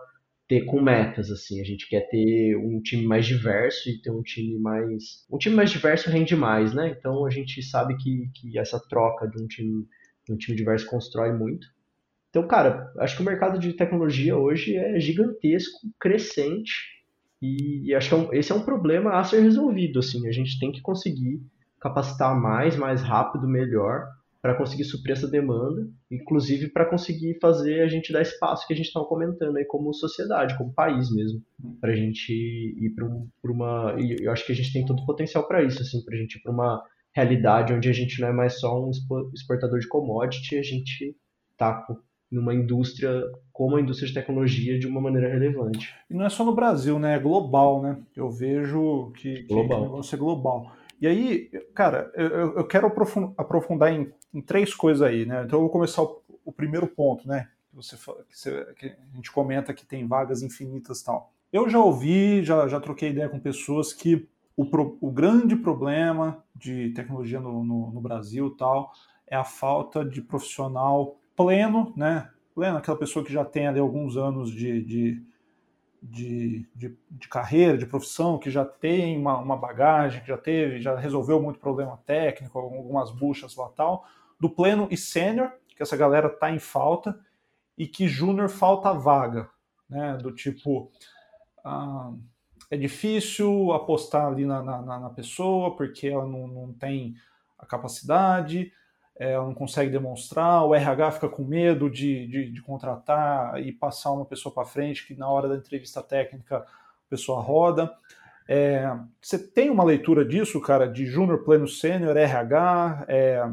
ter com metas, assim. A gente quer ter um time mais diverso e ter um time mais. Um time mais diverso rende mais, né? Então a gente sabe que, que essa troca de um time, de um time diverso constrói muito. Então, cara, acho que o mercado de tecnologia hoje é gigantesco, crescente, e, acho que é um, esse é um problema a ser resolvido, assim. A gente tem que conseguir capacitar mais, mais rápido, melhor, para conseguir suprir essa demanda, inclusive para conseguir fazer a gente dar espaço que a gente estava comentando aí como sociedade, como país mesmo, para a gente ir para um, uma, e eu acho que a gente tem todo o potencial para isso, assim, para a gente ir para uma realidade onde a gente não é mais só um exportador de commodity, a gente está numa indústria como a indústria de tecnologia de uma maneira relevante. E não é só no Brasil, né? É global, né? Eu vejo que, que global. o negócio é global. E aí, cara, eu, eu quero aprofundar em, em, três coisas aí, né? Então eu vou começar o, o primeiro ponto, né? Que, você, que, você, que a gente comenta que tem vagas infinitas e tal. Eu já ouvi, já, já troquei ideia com pessoas que o, pro, o grande problema de tecnologia no, no, no Brasil tal é a falta de profissional pleno, né? Pleno, aquela pessoa que já tem ali alguns anos de, de de, de, de, carreira, de profissão, que já tem uma, uma, bagagem, que já teve, já resolveu muito problema técnico, algumas buchas lá tal, do pleno e sênior, que essa galera está em falta, e que júnior falta vaga, né? Do tipo, ah, é difícil apostar ali na, na, na pessoa, porque ela não, não tem a capacidade, é, ela não consegue demonstrar, o RH fica com medo de, de, de contratar e passar uma pessoa para frente, que na hora da entrevista técnica a pessoa roda. É, você tem uma leitura disso, cara, de júnior, pleno, sênior, RH, é,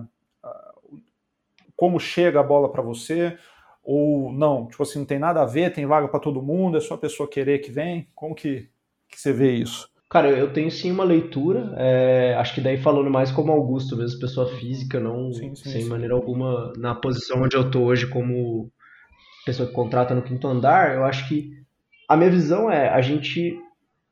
como chega a bola para você, ou não, tipo assim, não tem nada a ver, tem vaga para todo mundo, é só a pessoa querer que vem, como que, que você vê isso? Cara, eu tenho sim uma leitura, é, acho que daí falando mais como Augusto mesmo, pessoa física, não sim, sim, sem sim. maneira alguma na posição onde eu tô hoje como pessoa que contrata no quinto andar, eu acho que a minha visão é a gente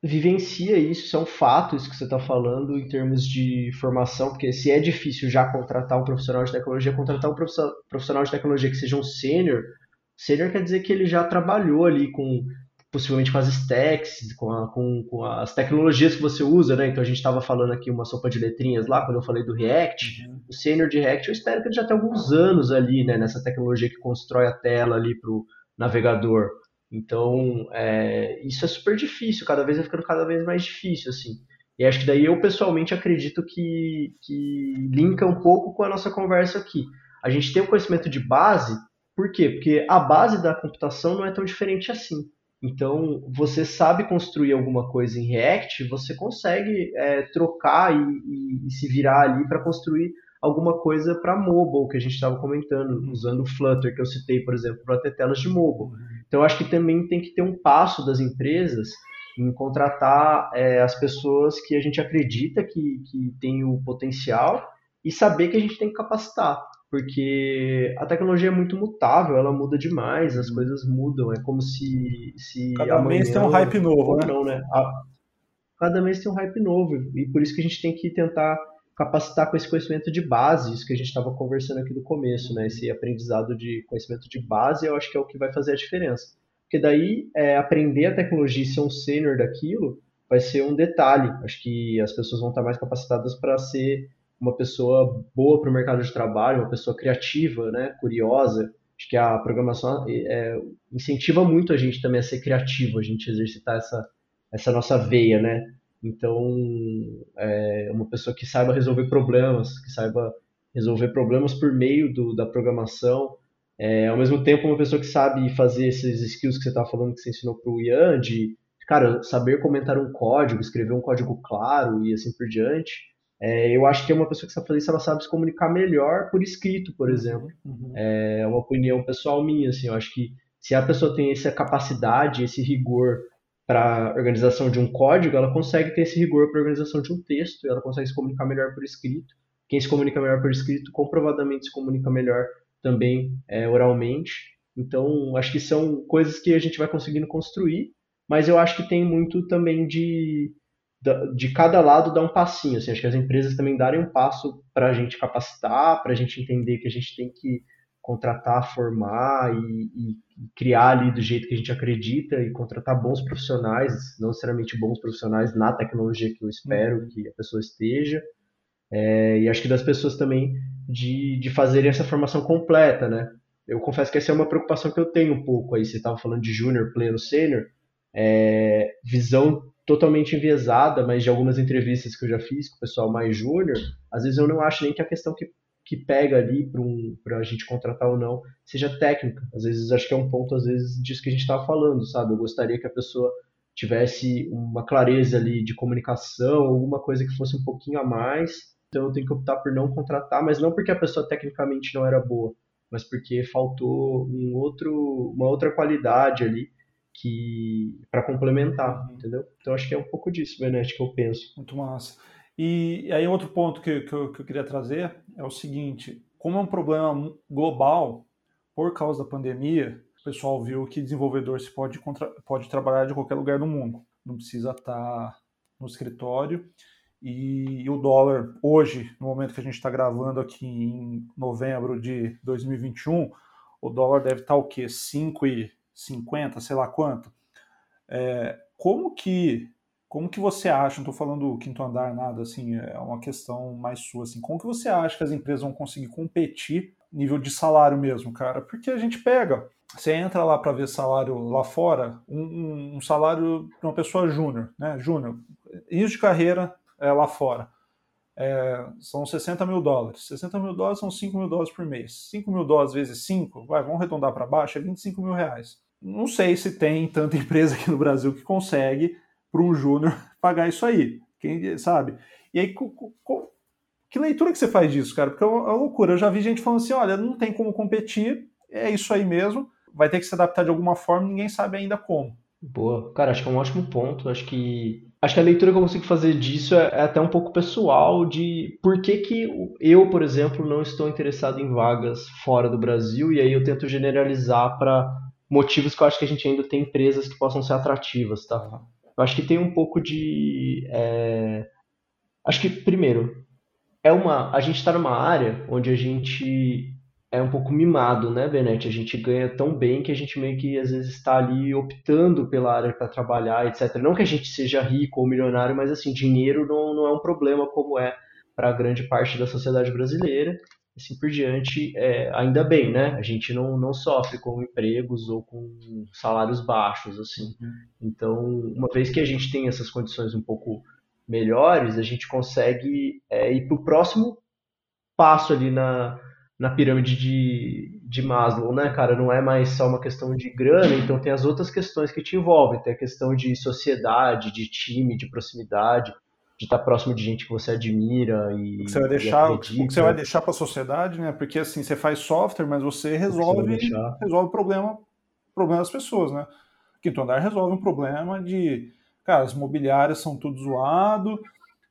vivencia isso, isso é um fato, isso que você está falando em termos de formação, porque se é difícil já contratar um profissional de tecnologia, contratar um profissional de tecnologia que seja um sênior, sênior quer dizer que ele já trabalhou ali com possivelmente com as stacks, com, a, com, com, as tecnologias que você usa, né? Então a gente estava falando aqui uma sopa de letrinhas lá, quando eu falei do React. Uhum. O senior de React, eu espero que ele já tenha alguns anos ali, né? Nessa tecnologia que constrói a tela ali para o navegador. Então, é, isso é super difícil, cada vez vai ficando cada vez mais difícil, assim. E acho que daí eu pessoalmente acredito que, que linka um pouco com a nossa conversa aqui. A gente tem o conhecimento de base, por quê? Porque a base da computação não é tão diferente assim. Então, você sabe construir alguma coisa em React, você consegue é, trocar e, e, e, se virar ali para construir alguma coisa para mobile, que a gente estava comentando, usando o Flutter, que eu citei, por exemplo, para ter telas de mobile. Então, acho que também tem que ter um passo das empresas em contratar é, as pessoas que a gente acredita que, que tem o potencial e saber que a gente tem que capacitar porque a tecnologia é muito mutável, ela muda demais, as uhum. coisas mudam, é como se. se Cada mês tem um hype novo, né? Não, né? cada mês tem um hype novo, e por isso que a gente tem que tentar capacitar com esse conhecimento de base, isso que a gente estava conversando aqui no começo, né? Esse aprendizado de conhecimento de base, eu acho que é o que vai fazer a diferença. Porque daí, é, aprender a tecnologia e ser um sênior daquilo vai ser um detalhe. Acho que as pessoas vão estar mais capacitadas para ser uma pessoa boa para o mercado de trabalho, uma pessoa criativa, né, curiosa. Acho que a programação é, incentiva muito a gente também a ser criativo, a gente exercitar essa, essa nossa veia, né? Então, é uma pessoa que saiba resolver problemas, que saiba resolver problemas por meio do, da programação, é, ao mesmo tempo uma pessoa que sabe fazer esses skills que você estava falando que você ensinou para o Ian, de, cara, saber comentar um código, escrever um código claro e assim por diante, é, eu acho que é uma pessoa que sabe fazer isso, ela sabe se comunicar melhor por escrito, por uhum, exemplo. Uhum. É uma opinião pessoal minha, assim, eu acho que se a pessoa tem essa capacidade, esse rigor para organização de um código, ela consegue ter esse rigor para a organização de um texto, ela consegue se comunicar melhor por escrito. Quem se comunica melhor por escrito, comprovadamente se comunica melhor também é, oralmente. Então, acho que são coisas que a gente vai conseguindo construir, mas eu acho que tem muito também de, de cada lado dar um passinho. Assim, acho que as empresas também darem um passo para a gente capacitar, para a gente entender que a gente tem que contratar, formar e, e, criar ali do jeito que a gente acredita e contratar bons profissionais, não necessariamente bons profissionais na tecnologia que eu espero uhum. que a pessoa esteja. É, e acho que das pessoas também de, de fazerem essa formação completa, né? Eu confesso que essa é uma preocupação que eu tenho um pouco aí. Você estava falando de júnior, pleno, sênior. É, visão totalmente enviesada, mas de algumas entrevistas que eu já fiz com o pessoal mais júnior, às vezes eu não acho nem que a questão que que pega ali para um, a gente contratar ou não seja técnica. Às vezes acho que é um ponto, às vezes, disso que a gente estava falando, sabe? Eu gostaria que a pessoa tivesse uma clareza ali de comunicação, alguma coisa que fosse um pouquinho a mais. Então eu tenho que optar por não contratar, mas não porque a pessoa tecnicamente não era boa, mas porque faltou um outro, uma outra qualidade ali que para complementar, entendeu? Então acho que é um pouco disso, Benete, que eu penso. Muito massa. E aí outro ponto que, que, eu, que eu queria trazer é o seguinte, como é um problema global, por causa da pandemia, o pessoal viu que desenvolvedor se pode, contra, pode trabalhar de qualquer lugar do mundo, não precisa estar no escritório. E o dólar, hoje, no momento que a gente está gravando aqui em novembro de 2021, o dólar deve estar o quê? 5,50, sei lá quanto. É, como que como que você acha, não estou falando do quinto andar, nada assim, é uma questão mais sua, assim, como que você acha que as empresas vão conseguir competir nível de salário mesmo, cara? Porque a gente pega, você entra lá para ver salário lá fora, um, um salário de uma pessoa júnior, né, júnior, início de carreira é, lá fora, é, são 60 mil dólares. 60 mil dólares são 5 mil dólares por mês. 5 mil dólares vezes 5, vai, vamos arredondar para baixo, é 25 mil reais. Não sei se tem tanta [laughs] empresa aqui no Brasil que consegue para um júnior [laughs] pagar isso aí. Quem sabe? E aí, que leitura que você faz disso, cara? Porque é uma, loucura. Eu já vi gente falando assim: olha, não tem como competir, é isso aí mesmo, vai ter que se adaptar de alguma forma, ninguém sabe ainda como. Boa. Cara, acho que é um ótimo ponto. Acho que acho que a leitura que eu consigo fazer disso é, é, até um pouco pessoal de por que, que eu, por exemplo, não estou interessado em vagas fora do Brasil e aí eu tento generalizar para motivos que eu acho que a gente ainda tem empresas que possam ser atrativas, tá? Eu acho que tem um pouco de. É... Acho que, primeiro, é uma. A gente está numa área onde a gente é um pouco mimado, né, Benete? A gente ganha tão bem que a gente meio que às vezes está ali optando pela área para trabalhar, etc. Não que a gente seja rico ou milionário, mas assim, dinheiro não, não é um problema como é para grande parte da sociedade brasileira assim por diante, é, ainda bem, né? A gente não, não sofre com empregos ou com salários baixos, assim. Uhum. Então, uma vez que a gente tem essas condições um pouco melhores, a gente consegue é, ir para o próximo passo ali na, na pirâmide de, de Maslow, né, cara? Não é mais só uma questão de grana, então tem as outras questões que te envolvem. Tem a questão de sociedade, de time, de proximidade de estar próximo de gente que você admira e o que você vai deixar o que você vai deixar para a sociedade né? Porque assim você faz software mas você resolve você resolve o problema problema das pessoas né? Quinto andar resolve um problema de cara as mobiliárias são tudo zoado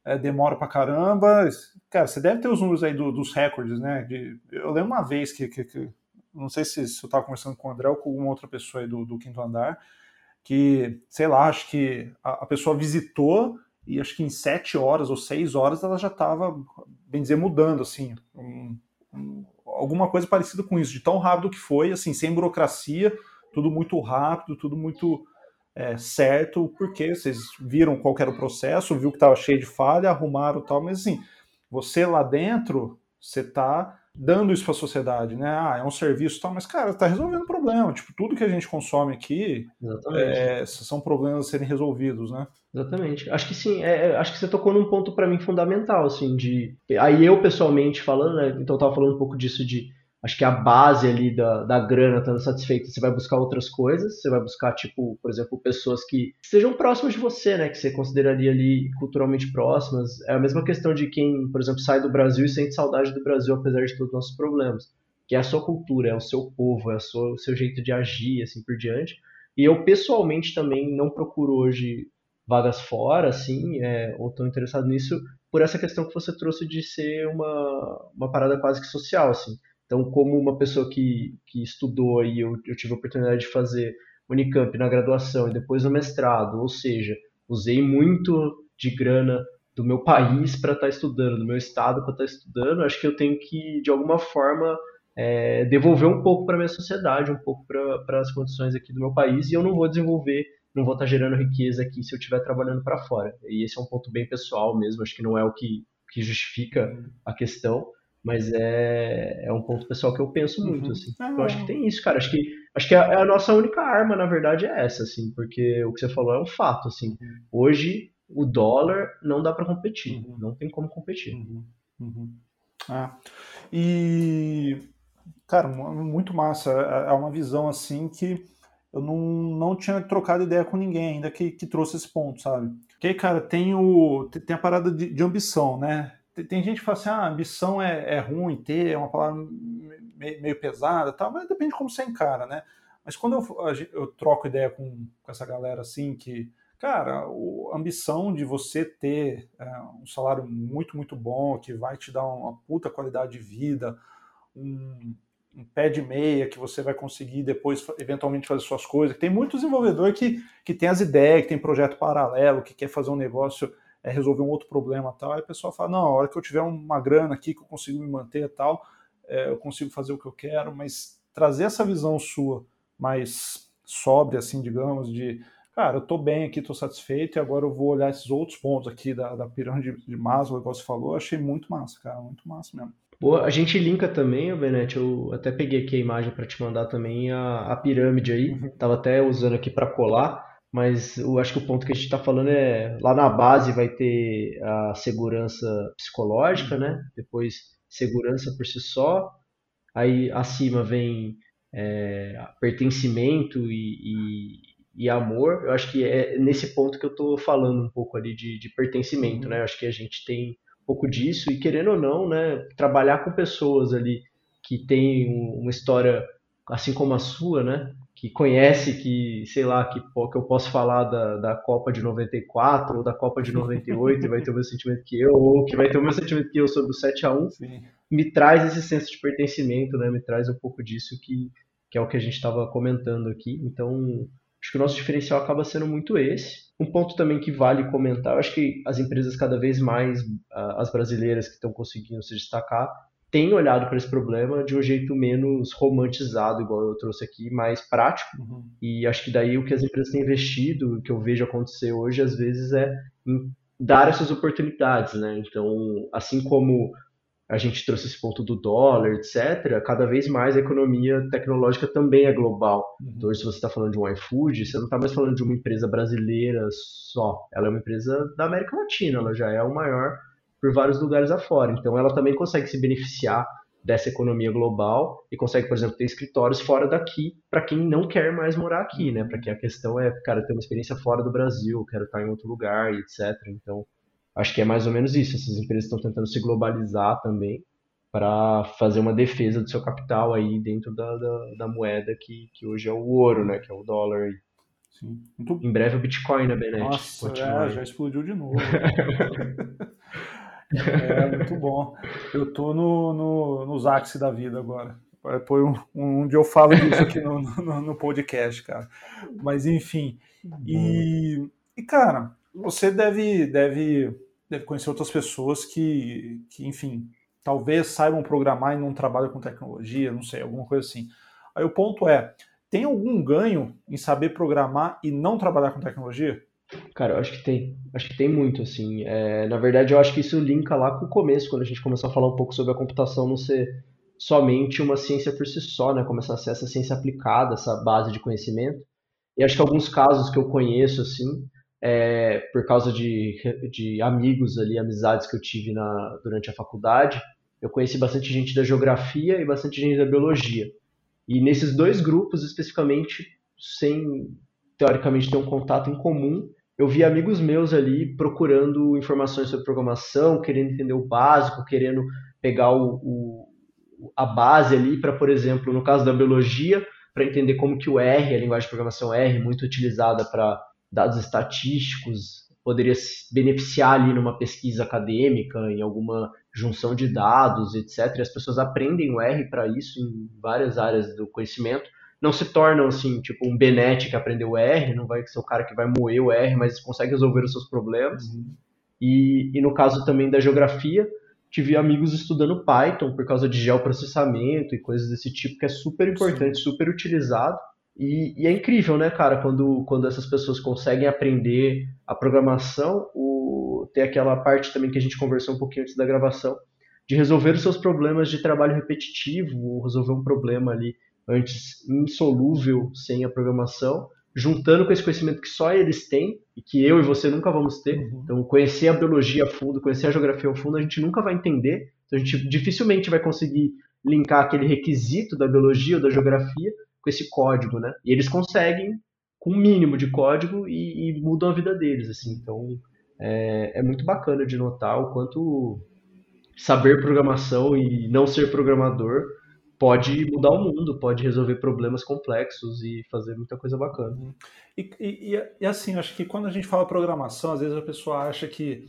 é, demora para caramba. Cara você deve ter os números aí do, dos recordes né? De, eu lembro uma vez que, que, que não sei se, se eu estava conversando com o André ou com alguma outra pessoa aí do, do quinto andar que sei lá acho que a, a pessoa visitou e acho que em sete horas ou seis horas ela já estava, bem dizer, mudando, assim, um, um, alguma coisa parecida com isso, de tão rápido que foi, assim, sem burocracia, tudo muito rápido, tudo muito é, certo, porque vocês viram qual era o processo, viu que estava cheio de falha, arrumaram tal, mas assim, você lá dentro, você está dando isso para a sociedade, né? Ah, é um serviço tal, mas cara, está resolvendo o problema. Tipo, tudo que a gente consome aqui é, são problemas a serem resolvidos, né? Exatamente. Acho que sim. É, é acho que você tocou num ponto para mim fundamental, assim, de aí eu pessoalmente falando, né? Então eu tava falando um pouco disso de acho que a base ali da, da grana estando satisfeita, você vai buscar outras coisas, você vai buscar, tipo, por exemplo, pessoas que sejam próximas de você, né, que você consideraria ali culturalmente próximas. É a mesma questão de quem, por exemplo, sai do Brasil e sente saudade do Brasil, apesar de todos os nossos problemas, que é a sua cultura, é o seu povo, é seu, o seu jeito de agir, assim por diante. E eu pessoalmente também não procuro hoje vagas fora, assim, é, ou tão interessado nisso, por essa questão que você trouxe de ser uma, uma parada quase que social, assim. Então, como uma pessoa que, que estudou e eu, eu tive a oportunidade de fazer Unicamp na graduação e depois no mestrado, ou seja, usei muito de grana do meu país para estar tá estudando, do meu estado para estar tá estudando, acho que eu tenho que, de alguma forma, é, devolver um pouco para a minha sociedade, um pouco para as condições aqui do meu país, e eu não vou desenvolver, não vou estar tá gerando riqueza aqui se eu estiver trabalhando para fora. E esse é um ponto bem pessoal mesmo, acho que não é o que, que justifica a questão, mas é, é um ponto pessoal que eu penso uhum. muito, assim. Ah, eu acho que tem isso, cara. Acho que, acho que a, a, nossa única arma, na verdade, é essa, assim, porque o que você falou é um fato, assim. Uhum. Hoje, o dólar não dá para competir, uhum. não tem como competir. Uhum. Uhum. Ah. E, cara, muito massa. É, é uma visão, assim, que eu não, não tinha trocado ideia com ninguém ainda que, que trouxe esse ponto, sabe? Porque cara, tem, o, tem a parada de, de ambição, né? Tem gente que fala assim, ah, ambição é, é ruim ter, é uma palavra meio, pesada, tal, mas depende de como você encara, né? Mas quando eu, eu troco ideia com, com, essa galera assim, que, cara, a ambição de você ter é, um salário muito, muito bom, que vai te dar uma puta qualidade de vida, um, um pé de meia que você vai conseguir depois eventualmente fazer suas coisas. Tem muitos desenvolvedores que, que tem as ideias, que tem projeto paralelo, que quer fazer um negócio é, resolver um outro problema tal. Aí o pessoal fala, não, a hora que eu tiver uma grana aqui que eu consigo me manter tal, é, eu consigo fazer o que eu quero, mas trazer essa visão sua mais sóbria, assim, digamos, de cara, eu tô bem aqui, tô satisfeito, e agora eu vou olhar esses outros pontos aqui da, da pirâmide de Maslow, igual você falou, achei muito massa, cara, muito massa mesmo. Pô, a gente linka também, Benete, eu até peguei aqui a imagem para te mandar também a, a pirâmide aí, uhum. tava até usando aqui para colar, mas eu acho que o ponto que a gente está falando é lá na base vai ter a segurança psicológica, né? Depois segurança por si só, aí acima vem é, pertencimento e, e, e, amor. Eu acho que é nesse ponto que eu estou falando um pouco ali de, de pertencimento, né? Eu acho que a gente tem um pouco disso e querendo ou não, né? Trabalhar com pessoas ali que têm uma história assim como a sua, né? Que conhece que, sei lá, que, que eu posso falar da, da Copa de 94 ou da Copa de 98 e vai ter o mesmo sentimento que eu, ou que vai ter o mesmo sentimento que eu sobre o 7 a 1 Sim. me traz esse senso de pertencimento, né? Me traz um pouco disso que, que é o que a gente estava comentando aqui. Então, acho que o nosso diferencial acaba sendo muito esse. Um ponto também que vale comentar, eu acho que as empresas cada vez mais, as brasileiras que estão conseguindo se destacar, tem olhado para esse problema de um jeito menos romantizado, igual eu trouxe aqui, mais prático. Uhum. E acho que daí o que as empresas têm investido, o que eu vejo acontecer hoje, às vezes, é dar essas oportunidades, né? Então, assim como a gente trouxe esse ponto do dólar, etc., cada vez mais a economia tecnológica também é global. Uhum. Então, se você está falando de um iFood, você não está mais falando de uma empresa brasileira só. Ela é uma empresa da América Latina, ela já é o maior por vários lugares afora. Então ela também consegue se beneficiar dessa economia global e consegue, por exemplo, ter escritórios fora daqui para quem não quer mais morar aqui, né? Para quem a questão é, cara, ter uma experiência fora do Brasil, quero estar em outro lugar, etc. Então, acho que é mais ou menos isso. Essas empresas estão tentando se globalizar também para fazer uma defesa do seu capital aí dentro da, da, da, moeda que, que hoje é o ouro, né? Que é o dólar. Sim. Muito... Em breve o Bitcoin, né, Benete? Nossa, é, já explodiu de novo. [laughs] É, muito bom. Eu tô no, no, nos Axie da vida agora. Foi um, um dia eu falo disso aqui no, no, no podcast, cara. Mas enfim. E, e, cara, você deve, deve, deve conhecer outras pessoas que, que, enfim, talvez saibam programar e não trabalham com tecnologia, não sei, alguma coisa assim. Aí o ponto é: tem algum ganho em saber programar e não trabalhar com tecnologia? Cara, eu acho que tem. Acho que tem muito, assim. É, na verdade, eu acho que isso linka lá com o começo, quando a gente começou a falar um pouco sobre a computação não ser somente uma ciência por si só, né? Começar a ser essa ciência aplicada, essa base de conhecimento. E acho que alguns casos que eu conheço, assim, é, por causa de, de amigos ali, amizades que eu tive na, durante a faculdade, eu conheci bastante gente da geografia e bastante gente da biologia. E nesses dois grupos, especificamente, sem teoricamente ter um contato em comum, eu vi amigos meus ali procurando informações sobre programação, querendo entender o básico, querendo pegar o, o a base ali para, por exemplo, no caso da biologia, para entender como que o R, a linguagem de programação R, muito utilizada para dados estatísticos, poderia beneficiar ali numa pesquisa acadêmica, em alguma junção de dados, etc. E as pessoas aprendem o R para isso em várias áreas do conhecimento. Não se tornam assim, tipo um Benet que aprendeu R, não vai ser o cara que vai moer o R, mas consegue resolver os seus problemas. Uhum. E, e no caso também da geografia, tive amigos estudando Python por causa de geoprocessamento e coisas desse tipo, que é super importante, Sim. super utilizado. E, e, é incrível, né, cara, quando, quando essas pessoas conseguem aprender a programação, o, tem aquela parte também que a gente conversou um pouquinho antes da gravação, de resolver os seus problemas de trabalho repetitivo, resolver um problema ali antes insolúvel sem a programação, juntando com esse conhecimento que só eles têm e que eu e você nunca vamos ter. Uhum. Então, conhecer a biologia a fundo, conhecer a geografia a fundo, a gente nunca vai entender. Então, a gente dificilmente vai conseguir linkar aquele requisito da biologia ou da geografia com esse código, né? E eles conseguem com o um mínimo de código e, e, mudam a vida deles, assim. Então, é, é muito bacana de notar o quanto saber programação e não ser programador pode mudar o mundo, pode resolver problemas complexos e fazer muita coisa bacana. Uhum. E, e, e, assim, acho que quando a gente fala programação, às vezes a pessoa acha que,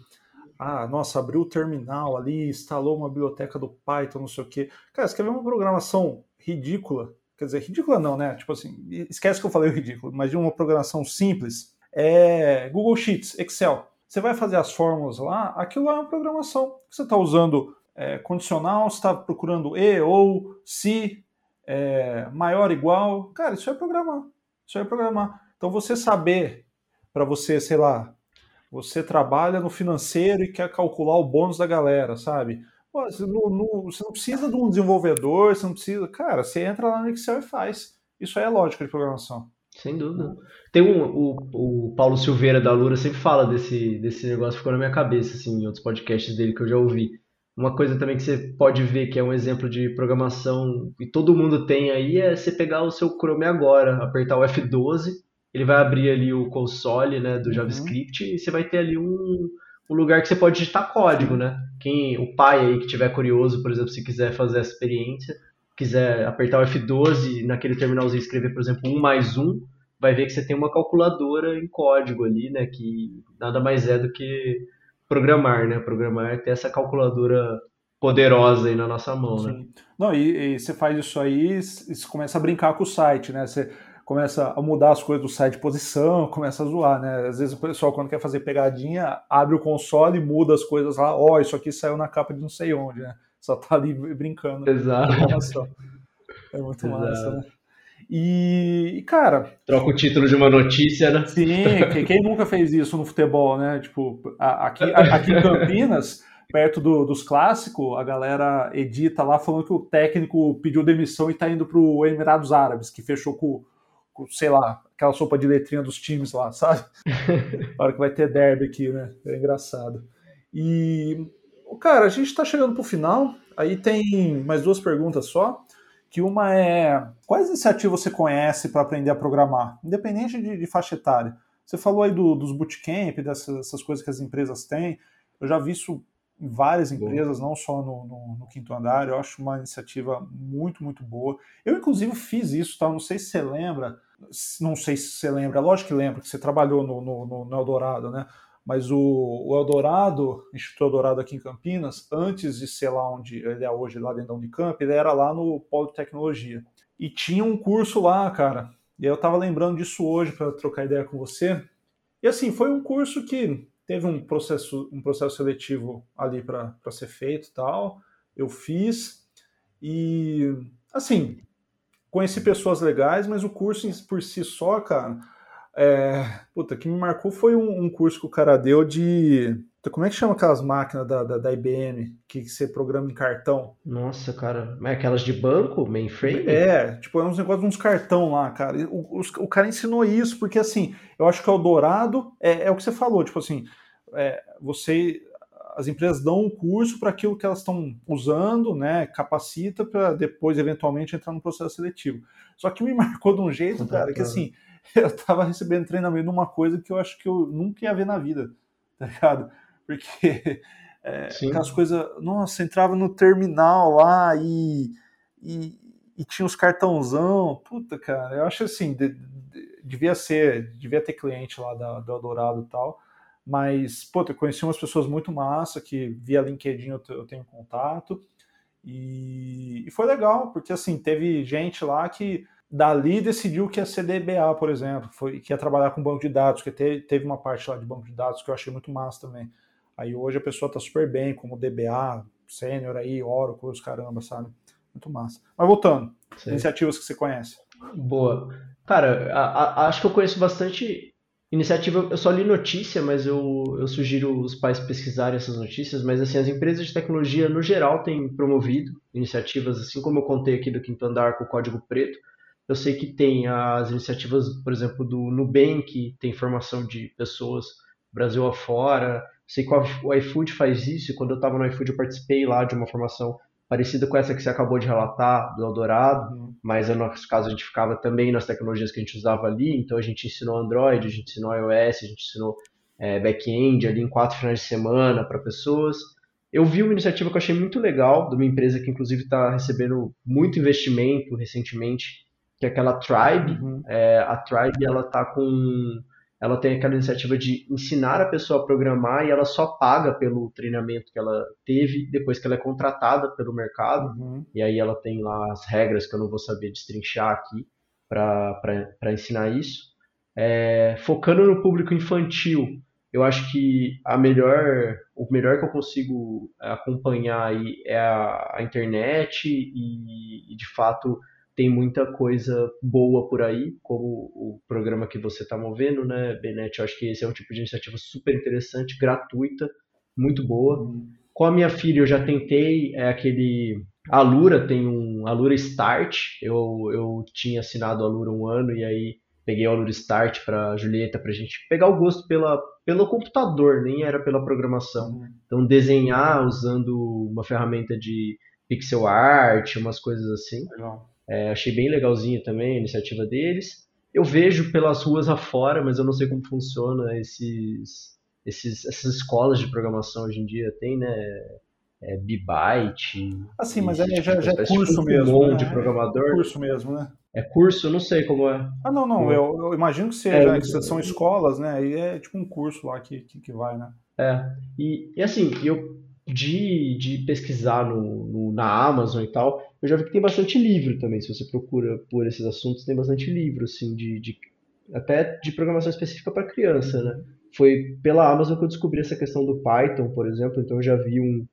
ah, nossa, abriu o terminal ali, instalou uma biblioteca do Python, não sei o quê. Cara, escrever uma programação ridícula, quer dizer, ridícula não, né? Tipo assim, esquece que eu falei ridículo, mas de uma programação simples, é Google Sheets, Excel. Você vai fazer as fórmulas lá, aquilo lá é uma programação. Você está usando é, condicional, você está procurando e ou se é, maior igual. Cara, isso é programar. Isso é programar. Então você saber para você, sei lá, você trabalha no financeiro e quer calcular o bônus da galera, sabe? Pô, você, não, não, você não precisa de um desenvolvedor, você não precisa. Cara, você entra lá no Excel e faz. Isso aí é lógica de programação. Sem dúvida. Tem um, o, o Paulo Silveira da Lura sempre fala desse, desse negócio, ficou na minha cabeça, assim, em outros podcasts dele que eu já ouvi. Uma coisa também que você pode ver que é um exemplo de programação e todo mundo tem aí é você pegar o seu Chrome agora, apertar o F12, ele vai abrir ali o console né, do uhum. JavaScript e você vai ter ali um, um lugar que você pode digitar código, né? Quem, o pai aí que tiver curioso, por exemplo, se quiser fazer essa experiência, quiser apertar o F12 naquele terminalzinho escrever, por exemplo, 1 mais 1, vai ver que você tem uma calculadora em código ali, né? Que nada mais é do que programar, né? Programar é ter essa calculadora poderosa aí na nossa mão, né? Sim. né? Não, e, e, você faz isso aí e você começa a brincar com o site, né? Você começa a mudar as coisas do site de posição, [laughs] começa a zoar, né? Às vezes o pessoal, quando quer fazer pegadinha, abre o console e muda as coisas lá. Ó, oh, isso aqui saiu na capa de não sei onde, né? Só tá ali brincando. Exato. É muito Exato. massa, né? E, cara. Troca o título de uma notícia, né? Sim, quem nunca fez isso no futebol, né? Tipo, aqui, aqui em Campinas, [laughs] perto do, dos clássicos, a galera edita lá falando que o técnico pediu demissão e tá indo pro Emirados Árabes, que fechou com, com sei lá, aquela sopa de letrinha dos times lá, sabe? [laughs] Hora que vai ter derby aqui, né? É engraçado. E, cara, a gente tá chegando pro final. Aí tem mais duas perguntas só que uma é quais iniciativas você conhece para aprender a programar, independente de, de, faixa etária. Você falou aí do, dos bootcamp, dessas, dessas coisas que as empresas têm. Eu já vi isso em várias empresas, não só no, no, no, quinto andar. Eu acho uma iniciativa muito, muito boa. Eu, inclusive, fiz isso, tá? Não sei se você lembra. Não sei se você lembra, lógico que lembra, que você trabalhou no, no, no Eldorado, né? Mas o, o Eldorado, Instituto Eldorado aqui em Campinas, antes de ser lá onde ele é hoje, lá dentro da Unicamp, ele era lá no Polo de Tecnologia. E tinha um curso lá, cara. E aí eu tava lembrando disso hoje para trocar ideia com você. E assim, foi um curso que teve um processo, um processo seletivo ali para ser feito tal. Eu fiz. E assim, conheci pessoas legais, mas o curso por si só, cara, é, puta, que me marcou foi um, um, curso que o cara deu de. Como é que chama aquelas máquinas da, da, da IBM que você programa em cartão? Nossa, cara. Mas aquelas de banco, mainframe? É, tipo, é uns negócios, uns cartão lá, cara. O, o, o cara ensinou isso, porque assim, eu acho que é o Dourado, é, é o que você falou, tipo assim, é, você. As empresas dão um curso para aquilo que elas estão usando, né? Capacita para depois, eventualmente, entrar no processo seletivo. Só que me [laughs] marcou de um jeito, cara, que assim [laughs] eu tava recebendo treinamento numa coisa que eu acho que eu nunca ia ver na vida, tá ligado? Porque [laughs] é, aquelas coisas, nossa, entrava no terminal lá e, e, e tinha os cartãozão. Puta, cara, eu acho assim, de, de, devia ser, devia ter cliente lá da, do Eldorado e tal. Mas, pô, eu conheci umas pessoas muito massa que via LinkedIn eu, eu tenho contato. E, e, foi legal, porque assim, teve gente lá que dali decidiu que ia ser DBA, por exemplo, foi, que ia trabalhar com banco de dados, que teve, teve uma parte lá de banco de dados que eu achei muito massa também. Aí hoje a pessoa tá super bem, como DBA, sênior aí, Oracle, os caramba, sabe? Muito massa. Mas voltando, Sim. iniciativas que você conhece. Boa. Cara, a, a, acho que eu conheço bastante iniciativa. Eu só li notícia, mas eu, eu sugiro os pais pesquisarem essas notícias. Mas assim, as empresas de tecnologia no geral têm promovido iniciativas, assim como eu contei aqui do Quinto Andar com o Código Preto. Eu sei que tem as iniciativas, por exemplo, do Nubank, tem formação de pessoas Brasil afora. Sei que o iFood faz isso, quando eu estava no iFood eu participei lá de uma formação parecida com essa que você acabou de relatar, do Eldorado, uhum. mas no nosso caso a gente ficava também nas tecnologias que a gente usava ali, então a gente ensinou Android, a gente ensinou iOS, a gente ensinou é, back-end ali em quatro finais de semana para pessoas. Eu vi uma iniciativa que eu achei muito legal, de uma empresa que inclusive está recebendo muito investimento recentemente, que é aquela Tribe. Uhum. É, a Tribe ela está com ela tem aquela iniciativa de ensinar a pessoa a programar e ela só paga pelo treinamento que ela teve depois que ela é contratada pelo mercado. Uhum. E aí ela tem lá as regras que eu não vou saber destrinchar aqui para ensinar isso. É, focando no público infantil, eu acho que a melhor, o melhor que eu consigo acompanhar aí é a, a internet e, e de fato tem muita coisa boa por aí, como o programa que você está movendo, né, Benete? Eu acho que esse é um tipo de iniciativa super interessante, gratuita, muito boa. Uhum. Com a minha filha, eu já tentei é aquele. A Lura tem um. A Lura Start. Eu, eu tinha assinado a Lura um ano e aí peguei a Lura Start para Julieta para a gente pegar o gosto pela, pelo computador, nem era pela programação. Uhum. Então, desenhar usando uma ferramenta de pixel art, umas coisas assim. Legal. É, achei bem legalzinho também a iniciativa deles. Eu vejo pelas ruas afora, mas eu não sei como funciona esses, esses, essas escolas de programação hoje em dia. Tem, né? É, Byte. Assim, mas é, já, já é curso tipo mesmo. Um né? de programador. É curso mesmo, né? É curso? Eu não sei como é. Ah, não, não. Eu, eu imagino que seja, é, né, que são escolas, né? E é tipo um curso lá que, que, que vai, né? É. E, e assim, eu de, de pesquisar no, no, na Amazon e tal, eu já vi que tem bastante livro também. Se você procura por esses assuntos, tem bastante livro, assim, de, de até de programação específica para criança, né? Foi pela Amazon que eu descobri essa questão do Python, por exemplo. Então eu já vi um,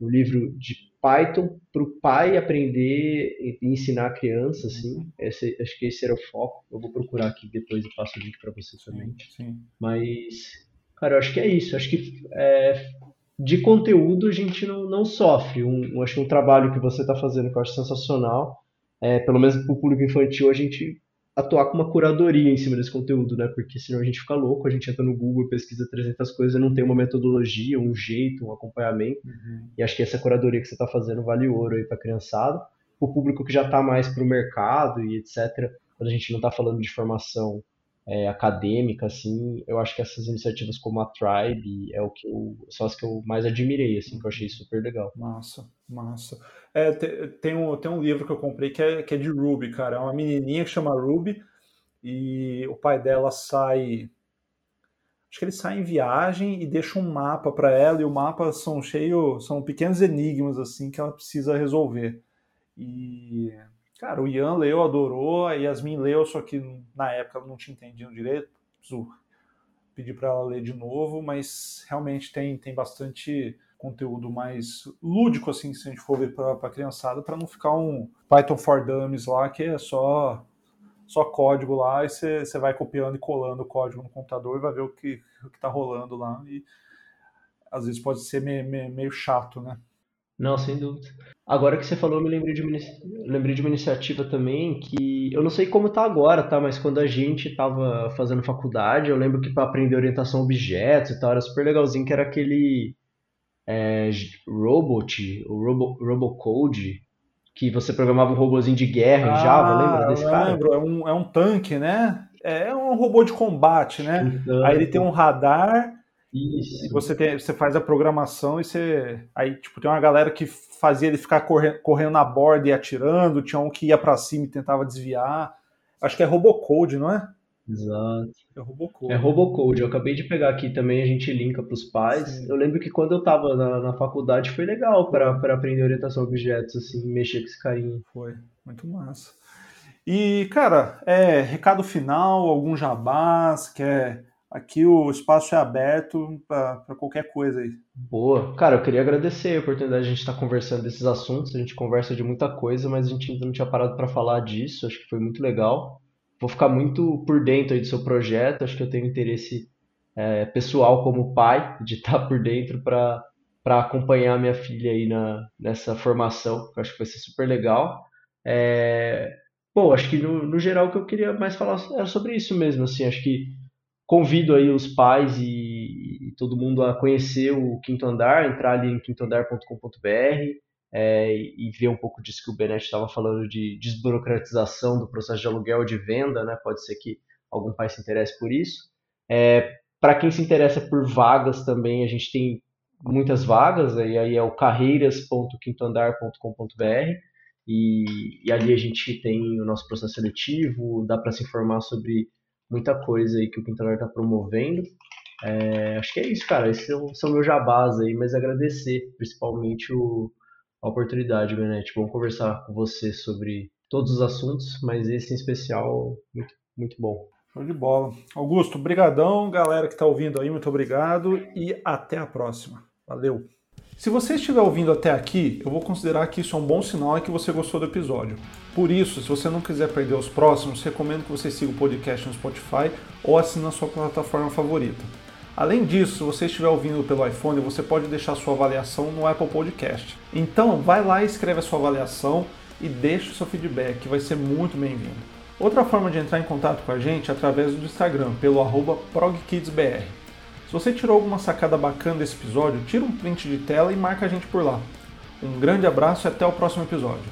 um livro de Python para o pai aprender e ensinar a criança, assim. Esse, acho que esse era o foco. Eu vou procurar aqui depois e passo o link para você também. Sim, sim. Mas, cara, eu acho que é isso. Acho que é, de conteúdo a gente não, não sofre. Um, acho que um trabalho que você está fazendo que eu acho sensacional, é, pelo menos para o público infantil, a gente atuar com uma curadoria em cima desse conteúdo, né? Porque senão a gente fica louco, a gente entra no Google, pesquisa 300 coisas e não tem uma metodologia, um jeito, um acompanhamento. Uhum. E acho que essa curadoria que você está fazendo vale ouro aí para criançada. O público que já está mais para o mercado e etc., quando a gente não está falando de formação é, acadêmica, assim, eu acho que essas iniciativas como a Tribe é o que eu, são as que eu mais admirei, assim, que eu achei super legal. Massa, massa. É, tem, um, tem um livro que eu comprei que é, que é de Ruby, cara. É uma menininha que chama Ruby e o pai dela sai. Acho que ele sai em viagem e deixa um mapa para ela, e o mapa são cheio, são pequenos enigmas assim que ela precisa resolver. E Cara, o Ian leu, adorou, a Yasmin leu, só que na época não tinha entendido direito. Preciso pedir para ela ler de novo, mas realmente tem, tem bastante conteúdo mais lúdico, assim, se a gente for ver para a criançada, para não ficar um Python for Dummies lá, que é só só código lá, e você vai copiando e colando o código no computador e vai ver o que o está rolando lá. E às vezes pode ser meio chato, né? Não, sem dúvida. Agora que você falou, eu me lembrei de, uma, lembrei de uma iniciativa também que eu não sei como tá agora, tá? Mas quando a gente tava fazendo faculdade, eu lembro que para aprender orientação a objetos e tal, era super legalzinho, que era aquele é, Robot, o Robo, Robocode, que você programava um robôzinho de guerra ah, em Java, lembra desse cara? lembro, é um, é um tanque, né? É um robô de combate, né? Aí ele tem um radar Isso. E você, tem, você faz a programação e você. Aí, tipo, tem uma galera que fazia ele ficar correndo, correndo na borda e atirando, tinha um que ia para cima e tentava desviar. Acho que é Robocode, não é? Exato. É Robocode. É Robocode. Eu acabei de pegar aqui também, a gente linka para os pais. Sim. Eu lembro que quando eu estava na, na faculdade foi legal para aprender orientação a objetos, assim, mexer com esse carinho. Foi, muito massa. E, cara, é, recado final, algum jabás, quer Aqui o espaço é aberto para qualquer coisa aí. Boa. Cara, eu queria agradecer a oportunidade de a gente estar tá conversando desses assuntos. A gente conversa de muita coisa, mas a gente ainda não tinha parado para falar disso. Acho que foi muito legal. Vou ficar muito por dentro aí do seu projeto. Acho que eu tenho interesse é, pessoal como pai de estar tá [laughs] por dentro para acompanhar minha filha aí na, nessa formação. Acho que vai ser super legal. É... Bom, acho que no, no geral o que eu queria mais falar era sobre isso mesmo. Assim, acho que convido aí os pais e, e, todo mundo a conhecer o Quinto Andar, entrar ali em quintoandar.com.br é, e ver um pouco disso que o Benet estava falando de desburocratização do processo de aluguel de venda, né? Pode ser que algum pai se interesse por isso. É, Para quem se interessa por vagas também, a gente tem muitas vagas, e aí é o carreiras.quintoandar.com.br e, e ali a gente tem o nosso processo seletivo, dá para se informar sobre muita coisa aí que o Quintanar está promovendo. É, acho que é isso, cara. Esses são, são meus jabás aí, mas agradecer principalmente o, a oportunidade, Benete. Vamos conversar com você sobre todos os assuntos, mas esse em especial, muito, muito bom. Show de bola. Augusto, brigadão. Galera que está ouvindo aí, muito obrigado e até a próxima. Valeu! Se você estiver ouvindo até aqui, eu vou considerar que isso é um bom sinal e que você gostou do episódio. Por isso, se você não quiser perder os próximos, recomendo que você siga o podcast no Spotify ou assine na sua plataforma favorita. Além disso, se você estiver ouvindo pelo iPhone, você pode deixar sua avaliação no Apple Podcast. Então, vai lá e escreve a sua avaliação e deixe o seu feedback, que vai ser muito bem-vindo. Outra forma de entrar em contato com a gente é através do Instagram, pelo progkidsbr. Se você tirou alguma sacada bacana desse episódio, tira um print de tela e marca a gente por lá. Um grande abraço e até o próximo episódio.